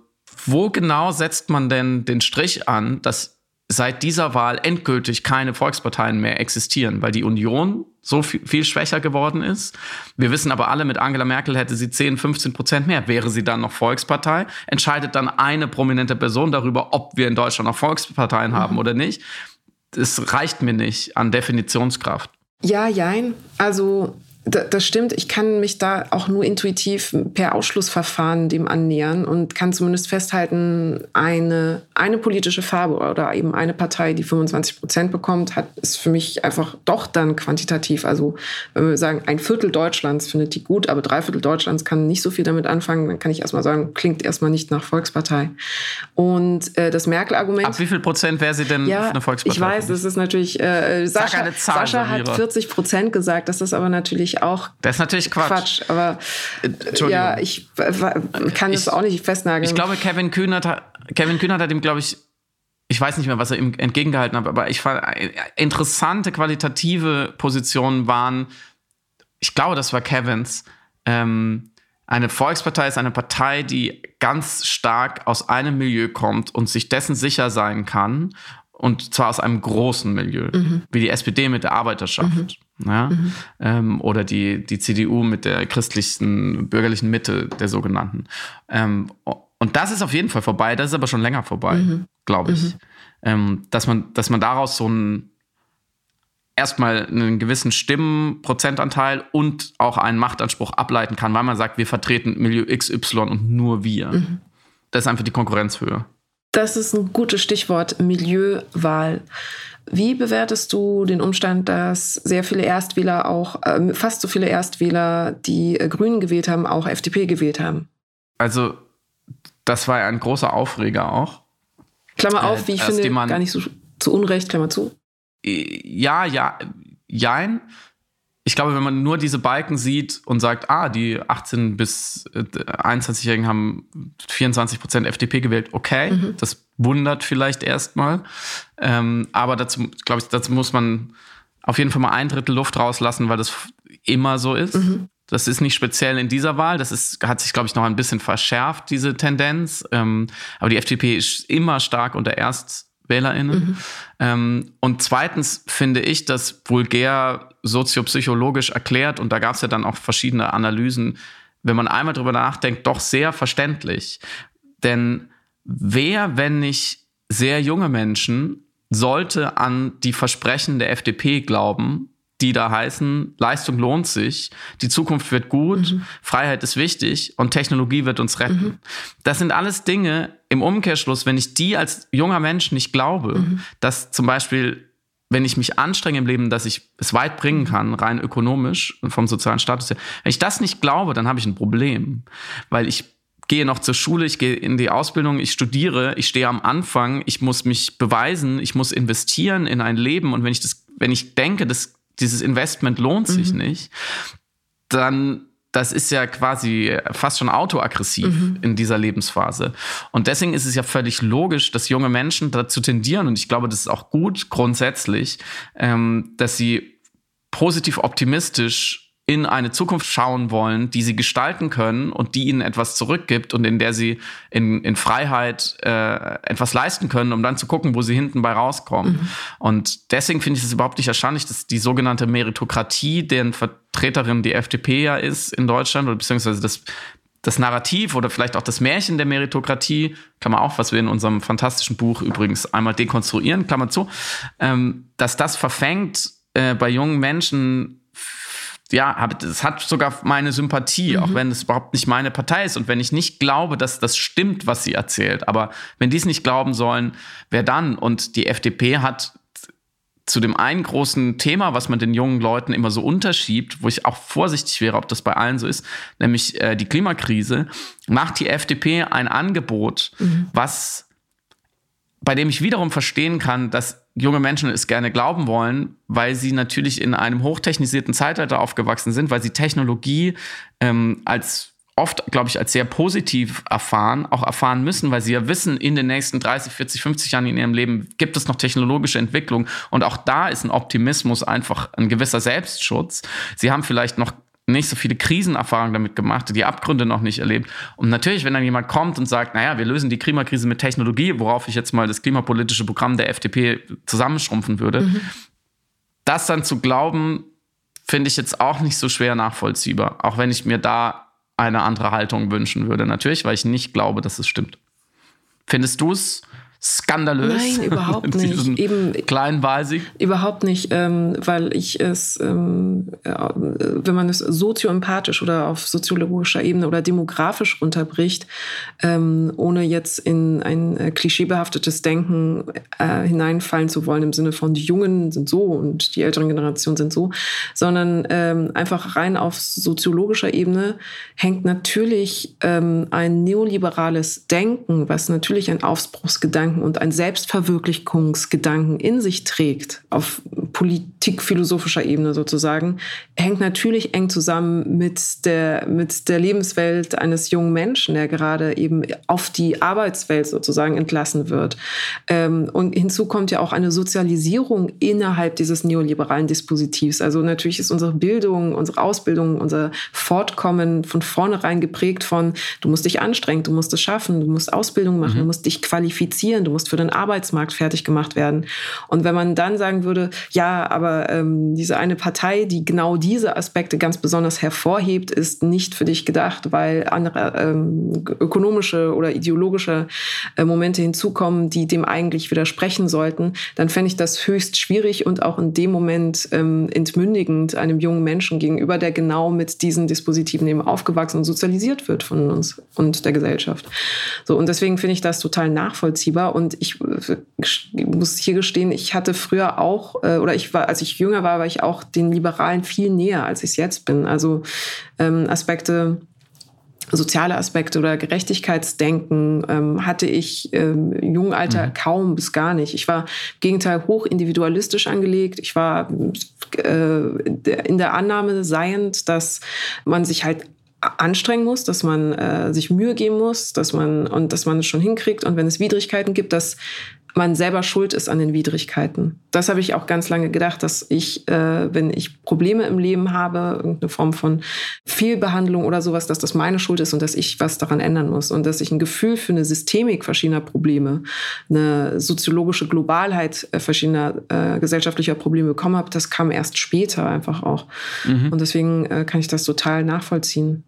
wo genau setzt man denn den Strich an, dass seit dieser Wahl endgültig keine Volksparteien mehr existieren, weil die Union so viel, viel, schwächer geworden ist. Wir wissen aber alle, mit Angela Merkel hätte sie 10, 15 Prozent mehr. Wäre sie dann noch Volkspartei? Entscheidet dann eine prominente Person darüber, ob wir in Deutschland noch Volksparteien haben mhm. oder nicht? es reicht mir nicht an Definitionskraft. Ja, jein. Also das stimmt. Ich kann mich da auch nur intuitiv per Ausschlussverfahren dem annähern und kann zumindest festhalten, eine, eine politische Farbe oder eben eine Partei, die 25 Prozent bekommt, hat, ist für mich einfach doch dann quantitativ. Also wenn wir sagen, ein Viertel Deutschlands findet die gut, aber drei Viertel Deutschlands kann nicht so viel damit anfangen, dann kann ich erstmal sagen, klingt erstmal nicht nach Volkspartei. Und äh, das Merkel-Argument. Ab wie viel Prozent wäre sie denn ja, eine Volkspartei? Ich weiß, das ist natürlich. Äh, Sascha, Zahl, Sascha hat 40 Prozent gesagt, das ist aber natürlich natürlich auch. Das ist natürlich Quatsch. Quatsch aber ja, ich kann es auch nicht festnageln. Ich glaube, Kevin Kühnert, Kevin Kühnert hat ihm, glaube ich, ich weiß nicht mehr, was er ihm entgegengehalten hat, aber ich fand interessante qualitative Positionen waren, ich glaube, das war Kevins. Ähm, eine Volkspartei ist eine Partei, die ganz stark aus einem Milieu kommt und sich dessen sicher sein kann. Und zwar aus einem großen Milieu, mhm. wie die SPD mit der Arbeiterschaft. Mhm ja? Mhm. Ähm, oder die, die CDU mit der christlichen, bürgerlichen Mitte der sogenannten. Ähm, und das ist auf jeden Fall vorbei, das ist aber schon länger vorbei, mhm. glaube ich. Mhm. Ähm, dass, man, dass man daraus so einen erstmal einen gewissen Stimmenprozentanteil und auch einen Machtanspruch ableiten kann, weil man sagt, wir vertreten Milieu XY und nur wir. Mhm. Das ist einfach die Konkurrenzhöhe. Das ist ein gutes Stichwort, Milieuwahl. Wie bewertest du den Umstand, dass sehr viele Erstwähler auch, äh, fast so viele Erstwähler, die äh, Grünen gewählt haben, auch FDP gewählt haben? Also, das war ein großer Aufreger auch. Klammer auf, wie ich finde, gar nicht so zu Unrecht, Klammer zu. Ja, ja, jein ich glaube, wenn man nur diese Balken sieht und sagt, ah, die 18- bis 21-Jährigen äh, haben 24 Prozent FDP gewählt, okay, mhm. das wundert vielleicht erstmal. Ähm, aber dazu, glaube ich, dazu muss man auf jeden Fall mal ein Drittel Luft rauslassen, weil das immer so ist. Mhm. Das ist nicht speziell in dieser Wahl. Das ist, hat sich, glaube ich, noch ein bisschen verschärft, diese Tendenz. Ähm, aber die FDP ist immer stark unter ErstwählerInnen. Mhm. Ähm, und zweitens finde ich, dass vulgär soziopsychologisch erklärt und da gab es ja dann auch verschiedene Analysen, wenn man einmal drüber nachdenkt, doch sehr verständlich. Denn wer, wenn nicht sehr junge Menschen, sollte an die Versprechen der FDP glauben, die da heißen, Leistung lohnt sich, die Zukunft wird gut, mhm. Freiheit ist wichtig und Technologie wird uns retten. Mhm. Das sind alles Dinge im Umkehrschluss, wenn ich die als junger Mensch nicht glaube, mhm. dass zum Beispiel wenn ich mich anstrenge im Leben, dass ich es weit bringen kann, rein ökonomisch und vom sozialen Status her. Wenn ich das nicht glaube, dann habe ich ein Problem, weil ich gehe noch zur Schule, ich gehe in die Ausbildung, ich studiere, ich stehe am Anfang, ich muss mich beweisen, ich muss investieren in ein Leben und wenn ich das, wenn ich denke, dass dieses Investment lohnt sich mhm. nicht, dann das ist ja quasi fast schon autoaggressiv mhm. in dieser Lebensphase. Und deswegen ist es ja völlig logisch, dass junge Menschen dazu tendieren, und ich glaube, das ist auch gut grundsätzlich, ähm, dass sie positiv optimistisch in eine Zukunft schauen wollen, die sie gestalten können und die ihnen etwas zurückgibt und in der sie in, in Freiheit äh, etwas leisten können, um dann zu gucken, wo sie hinten bei rauskommen. Mhm. Und deswegen finde ich es überhaupt nicht erstaunlich, dass die sogenannte Meritokratie, deren Vertreterin die FDP ja ist in Deutschland, oder beziehungsweise das das Narrativ oder vielleicht auch das Märchen der Meritokratie, kann man auch, was wir in unserem fantastischen Buch übrigens einmal dekonstruieren, Klammer zu, ähm, dass das verfängt äh, bei jungen Menschen ja, es hat sogar meine Sympathie, mhm. auch wenn es überhaupt nicht meine Partei ist und wenn ich nicht glaube, dass das stimmt, was sie erzählt. Aber wenn die es nicht glauben sollen, wer dann? Und die FDP hat zu dem einen großen Thema, was man den jungen Leuten immer so unterschiebt, wo ich auch vorsichtig wäre, ob das bei allen so ist, nämlich äh, die Klimakrise, macht die FDP ein Angebot, mhm. was bei dem ich wiederum verstehen kann, dass junge Menschen es gerne glauben wollen, weil sie natürlich in einem hochtechnisierten Zeitalter aufgewachsen sind, weil sie Technologie ähm, als oft, glaube ich, als sehr positiv erfahren, auch erfahren müssen, weil sie ja wissen, in den nächsten 30, 40, 50 Jahren in ihrem Leben gibt es noch technologische Entwicklung. Und auch da ist ein Optimismus einfach ein gewisser Selbstschutz. Sie haben vielleicht noch nicht so viele Krisenerfahrungen damit gemacht, die Abgründe noch nicht erlebt. Und natürlich, wenn dann jemand kommt und sagt, naja, wir lösen die Klimakrise mit Technologie, worauf ich jetzt mal das klimapolitische Programm der FDP zusammenschrumpfen würde, mhm. das dann zu glauben, finde ich jetzt auch nicht so schwer nachvollziehbar. Auch wenn ich mir da eine andere Haltung wünschen würde. Natürlich, weil ich nicht glaube, dass es stimmt. Findest du es skandalös. Nein, überhaupt nicht. Eben kleinen Wahlsieg? Überhaupt nicht, ähm, weil ich es, ähm, äh, wenn man es sozioempathisch oder auf soziologischer Ebene oder demografisch runterbricht, ähm, ohne jetzt in ein äh, klischeebehaftetes Denken äh, hineinfallen zu wollen im Sinne von die Jungen sind so und die älteren Generationen sind so, sondern ähm, einfach rein auf soziologischer Ebene hängt natürlich ähm, ein neoliberales Denken, was natürlich ein Aufbruchsgedanken Gedanken und ein Selbstverwirklichungsgedanken in sich trägt, auf politikphilosophischer Ebene sozusagen, hängt natürlich eng zusammen mit der, mit der Lebenswelt eines jungen Menschen, der gerade eben auf die Arbeitswelt sozusagen entlassen wird. Ähm, und hinzu kommt ja auch eine Sozialisierung innerhalb dieses neoliberalen Dispositivs. Also natürlich ist unsere Bildung, unsere Ausbildung, unser Fortkommen von vornherein geprägt von, du musst dich anstrengen, du musst es schaffen, du musst Ausbildung machen, mhm. du musst dich qualifizieren, du musst für den Arbeitsmarkt fertig gemacht werden. Und wenn man dann sagen würde, ja, aber ähm, diese eine Partei, die genau diese Aspekte ganz besonders hervorhebt, ist nicht für dich gedacht, weil andere ähm, ökonomische oder ideologische äh, Momente hinzukommen, die dem eigentlich widersprechen sollten, dann fände ich das höchst schwierig und auch in dem Moment ähm, entmündigend einem jungen Menschen gegenüber, der genau mit diesen Dispositiven eben aufgewachsen und sozialisiert wird von uns und der Gesellschaft. So, und deswegen finde ich das total nachvollziehbar. Und ich muss hier gestehen, ich hatte früher auch, äh, oder ich war, als ich jünger war, war ich auch den Liberalen viel näher, als ich es jetzt bin. Also ähm, Aspekte, soziale Aspekte oder Gerechtigkeitsdenken ähm, hatte ich ähm, im jungen Alter mhm. kaum bis gar nicht. Ich war im Gegenteil hoch individualistisch angelegt. Ich war äh, in der Annahme seiend, dass man sich halt anstrengen muss, dass man äh, sich Mühe geben muss, dass man und dass man es schon hinkriegt und wenn es Widrigkeiten gibt, dass man selber schuld ist an den Widrigkeiten. Das habe ich auch ganz lange gedacht, dass ich, äh, wenn ich Probleme im Leben habe, irgendeine Form von Fehlbehandlung oder sowas, dass das meine Schuld ist und dass ich was daran ändern muss und dass ich ein Gefühl für eine Systemik verschiedener Probleme, eine soziologische Globalheit äh, verschiedener äh, gesellschaftlicher Probleme bekommen habe, das kam erst später einfach auch. Mhm. Und deswegen äh, kann ich das total nachvollziehen.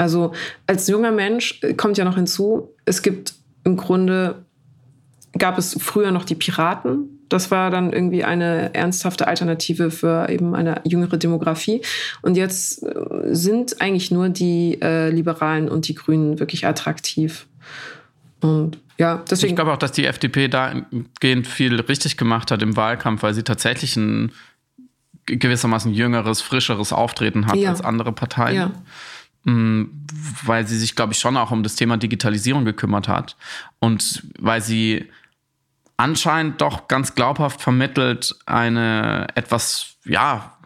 Also als junger Mensch äh, kommt ja noch hinzu, es gibt im Grunde, gab es früher noch die Piraten. Das war dann irgendwie eine ernsthafte Alternative für eben eine jüngere Demografie. Und jetzt äh, sind eigentlich nur die äh, Liberalen und die Grünen wirklich attraktiv. Und ja, deswegen. Ich glaube auch, dass die FDP dahingehend viel richtig gemacht hat im Wahlkampf, weil sie tatsächlich ein gewissermaßen jüngeres, frischeres Auftreten hat ja. als andere Parteien. Ja. Mm, weil sie sich, glaube ich, schon auch um das Thema Digitalisierung gekümmert hat und weil sie anscheinend doch ganz glaubhaft vermittelt, eine etwas, ja,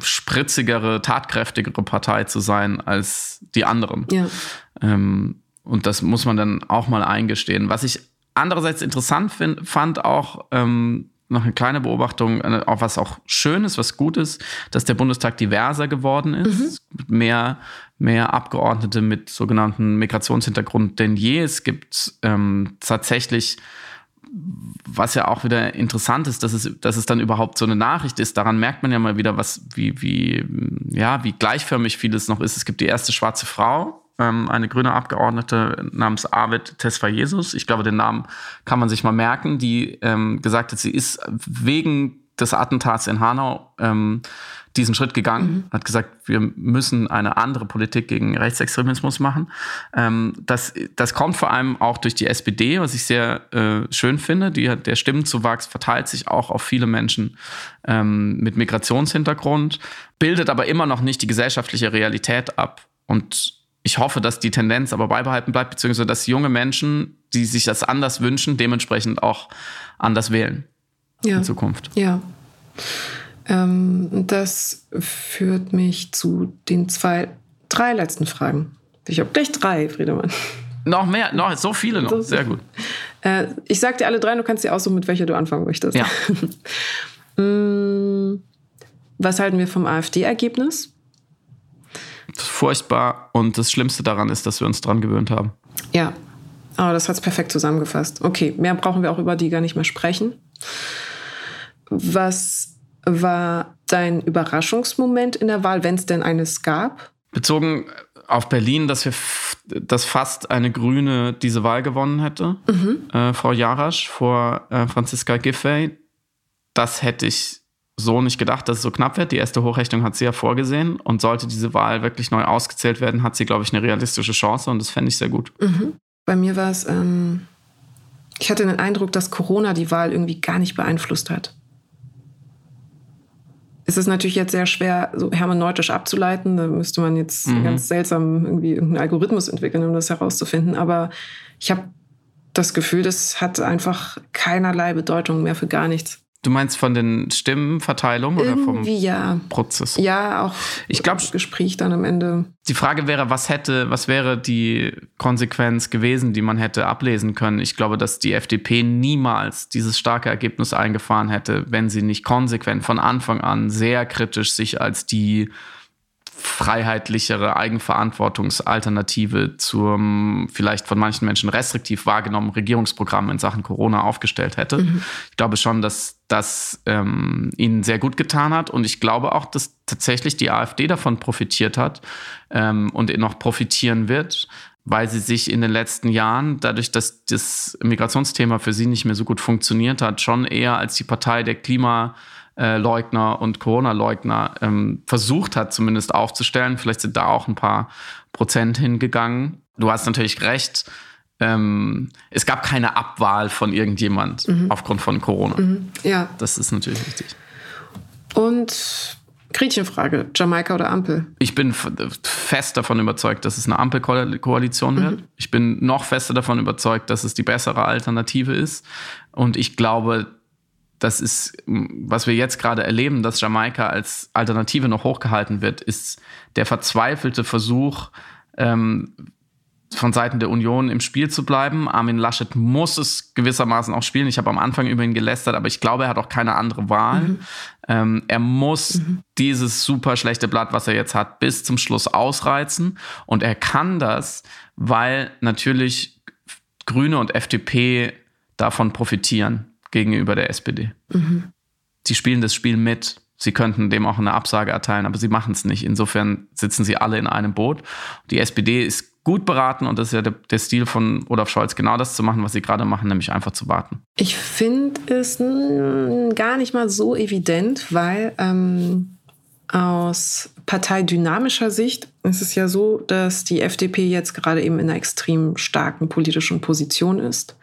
spritzigere, tatkräftigere Partei zu sein als die anderen. Ja. Ähm, und das muss man dann auch mal eingestehen. Was ich andererseits interessant find, fand, auch ähm, noch eine kleine Beobachtung, auch was auch schön ist, was gut ist, dass der Bundestag diverser geworden ist. Mhm. Mehr, mehr Abgeordnete mit sogenannten Migrationshintergrund denn je. Es gibt ähm, tatsächlich was ja auch wieder interessant ist, dass es, dass es dann überhaupt so eine Nachricht ist. Daran merkt man ja mal wieder, was, wie, wie, ja, wie gleichförmig vieles noch ist. Es gibt die erste schwarze Frau, ähm, eine grüne Abgeordnete namens Arvid Tesfayesus. Ich glaube, den Namen kann man sich mal merken, die ähm, gesagt hat, sie ist wegen des Attentats in Hanau ähm, diesen Schritt gegangen, mhm. hat gesagt, wir müssen eine andere Politik gegen Rechtsextremismus machen. Ähm, das, das kommt vor allem auch durch die SPD, was ich sehr äh, schön finde. Die, der Stimmenzuwachs verteilt sich auch auf viele Menschen ähm, mit Migrationshintergrund, bildet aber immer noch nicht die gesellschaftliche Realität ab. Und ich hoffe, dass die Tendenz aber beibehalten bleibt, beziehungsweise dass junge Menschen, die sich das anders wünschen, dementsprechend auch anders wählen ja. in Zukunft. Ja. Ähm, das führt mich zu den zwei, drei letzten Fragen. Ich habe gleich drei, Friedemann. Noch mehr, noch so viele noch. Sehr gut. Äh, ich sag dir alle drei, du kannst dir aussuchen, mit welcher du anfangen möchtest. Ja. Mm, was halten wir vom AfD-Ergebnis? Furchtbar und das Schlimmste daran ist, dass wir uns dran gewöhnt haben. Ja, aber oh, das hat es perfekt zusammengefasst. Okay, mehr brauchen wir auch über die gar nicht mehr sprechen. Was war dein Überraschungsmoment in der Wahl, wenn es denn eines gab? Bezogen auf Berlin, dass wir dass fast eine Grüne diese Wahl gewonnen hätte, mhm. äh, Frau Jarasch vor äh, Franziska Giffey. Das hätte ich so nicht gedacht, dass es so knapp wird. Die erste Hochrechnung hat sie ja vorgesehen und sollte diese Wahl wirklich neu ausgezählt werden, hat sie, glaube ich, eine realistische Chance und das fände ich sehr gut. Mhm. Bei mir war es, ähm, ich hatte den Eindruck, dass Corona die Wahl irgendwie gar nicht beeinflusst hat ist es natürlich jetzt sehr schwer, so hermeneutisch abzuleiten. Da müsste man jetzt mhm. ganz seltsam irgendwie irgendeinen Algorithmus entwickeln, um das herauszufinden. Aber ich habe das Gefühl, das hat einfach keinerlei Bedeutung mehr für gar nichts. Du meinst von den Stimmenverteilungen oder vom ja. Prozess? Ja, auch ich glaube Gespräch dann am Ende. Die Frage wäre, was hätte, was wäre die Konsequenz gewesen, die man hätte ablesen können? Ich glaube, dass die FDP niemals dieses starke Ergebnis eingefahren hätte, wenn sie nicht konsequent von Anfang an sehr kritisch sich als die freiheitlichere Eigenverantwortungsalternative zum vielleicht von manchen Menschen restriktiv wahrgenommenen Regierungsprogramm in Sachen Corona aufgestellt hätte. Mhm. Ich glaube schon, dass das ähm, ihnen sehr gut getan hat und ich glaube auch, dass tatsächlich die AfD davon profitiert hat ähm, und noch profitieren wird, weil sie sich in den letzten Jahren, dadurch, dass das Migrationsthema für sie nicht mehr so gut funktioniert hat, schon eher als die Partei der Klima Leugner und Corona-Leugner ähm, versucht hat, zumindest aufzustellen. Vielleicht sind da auch ein paar Prozent hingegangen. Du hast natürlich recht. Ähm, es gab keine Abwahl von irgendjemand mhm. aufgrund von Corona. Mhm. Ja. Das ist natürlich richtig. Und Gretchenfrage, Jamaika oder Ampel? Ich bin fest davon überzeugt, dass es eine Ampelkoalition wird. Mhm. Ich bin noch fester davon überzeugt, dass es die bessere Alternative ist. Und ich glaube, das ist, was wir jetzt gerade erleben, dass Jamaika als Alternative noch hochgehalten wird, ist der verzweifelte Versuch, ähm, von Seiten der Union im Spiel zu bleiben. Armin Laschet muss es gewissermaßen auch spielen. Ich habe am Anfang über ihn gelästert, aber ich glaube, er hat auch keine andere Wahl. Mhm. Ähm, er muss mhm. dieses super schlechte Blatt, was er jetzt hat, bis zum Schluss ausreizen. Und er kann das, weil natürlich Grüne und FDP davon profitieren gegenüber der SPD. Mhm. Sie spielen das Spiel mit. Sie könnten dem auch eine Absage erteilen, aber sie machen es nicht. Insofern sitzen sie alle in einem Boot. Die SPD ist gut beraten und das ist ja der, der Stil von Olaf Scholz, genau das zu machen, was sie gerade machen, nämlich einfach zu warten. Ich finde es gar nicht mal so evident, weil ähm, aus parteidynamischer Sicht ist es ja so, dass die FDP jetzt gerade eben in einer extrem starken politischen Position ist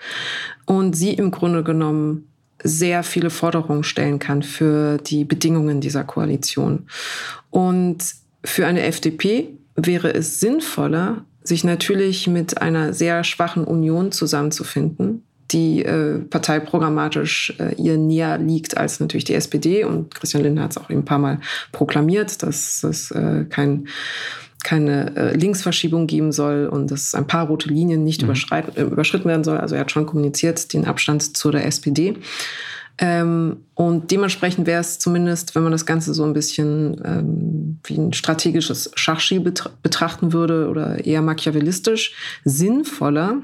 und sie im Grunde genommen sehr viele Forderungen stellen kann für die Bedingungen dieser Koalition. Und für eine FDP wäre es sinnvoller, sich natürlich mit einer sehr schwachen Union zusammenzufinden, die äh, parteiprogrammatisch äh, ihr näher liegt als natürlich die SPD. Und Christian Lindner hat es auch eben ein paar Mal proklamiert, dass es äh, kein keine äh, Linksverschiebung geben soll und dass ein paar rote Linien nicht mhm. äh, überschritten werden soll. Also er hat schon kommuniziert den Abstand zu der SPD. Ähm, und dementsprechend wäre es zumindest, wenn man das Ganze so ein bisschen ähm, wie ein strategisches Schachspiel betrachten würde oder eher machiavellistisch, sinnvoller,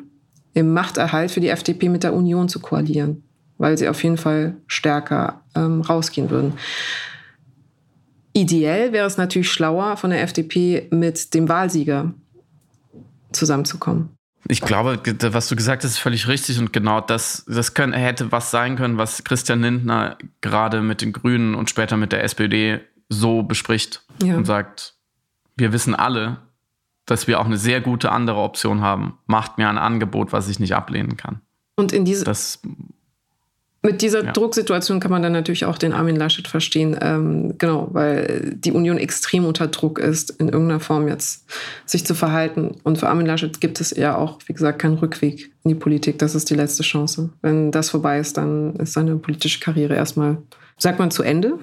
im Machterhalt für die FDP mit der Union zu koalieren, weil sie auf jeden Fall stärker ähm, rausgehen würden. Ideell wäre es natürlich schlauer, von der FDP mit dem Wahlsieger zusammenzukommen. Ich glaube, was du gesagt hast, ist völlig richtig und genau das, das können, hätte was sein können, was Christian Lindner gerade mit den Grünen und später mit der SPD so bespricht ja. und sagt, wir wissen alle, dass wir auch eine sehr gute andere Option haben. Macht mir ein Angebot, was ich nicht ablehnen kann. Und in diese, das mit dieser ja. Drucksituation kann man dann natürlich auch den Armin Laschet verstehen, ähm, genau, weil die Union extrem unter Druck ist, in irgendeiner Form jetzt sich zu verhalten. Und für Armin Laschet gibt es ja auch, wie gesagt, keinen Rückweg in die Politik. Das ist die letzte Chance. Wenn das vorbei ist, dann ist seine politische Karriere erstmal, sagt man, zu Ende.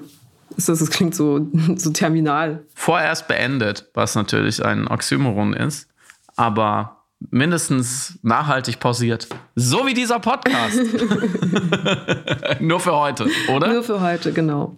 Das, das klingt so, so terminal. Vorerst beendet, was natürlich ein Oxymoron ist. Aber mindestens nachhaltig pausiert. So wie dieser Podcast. Nur für heute, oder? Nur für heute, genau.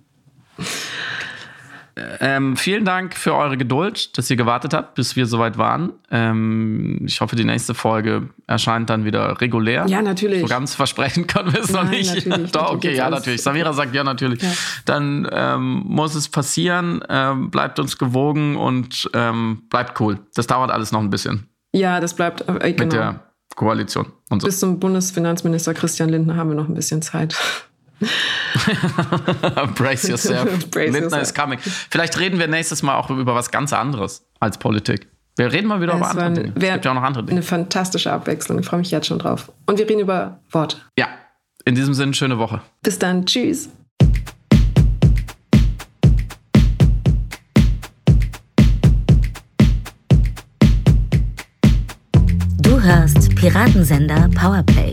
Ähm, vielen Dank für eure Geduld, dass ihr gewartet habt, bis wir soweit waren. Ähm, ich hoffe, die nächste Folge erscheint dann wieder regulär. Ja, natürlich. So ganz versprechen können wir es noch nicht. Natürlich, Doch, natürlich okay, ja, natürlich. Samira sagt ja, natürlich. Ja. Dann ähm, muss es passieren. Ähm, bleibt uns gewogen und ähm, bleibt cool. Das dauert alles noch ein bisschen Ja, das bleibt äh, mit genau. der Koalition und so. Bis zum Bundesfinanzminister Christian Lindner haben wir noch ein bisschen Zeit. Brace yourself. Brace Lindner yourself. is coming. Vielleicht reden wir nächstes Mal auch über was ganz anderes als Politik. Wir reden mal wieder über Es war andere ein- Dinge. Es gibt ja auch noch andere Dinge. Eine fantastische Abwechslung. Ich freue mich jetzt schon drauf. Und wir reden über Worte. Ja, in diesem Sinne, schöne Woche. Bis dann. Tschüss. Du hörst Piratensender Powerplay.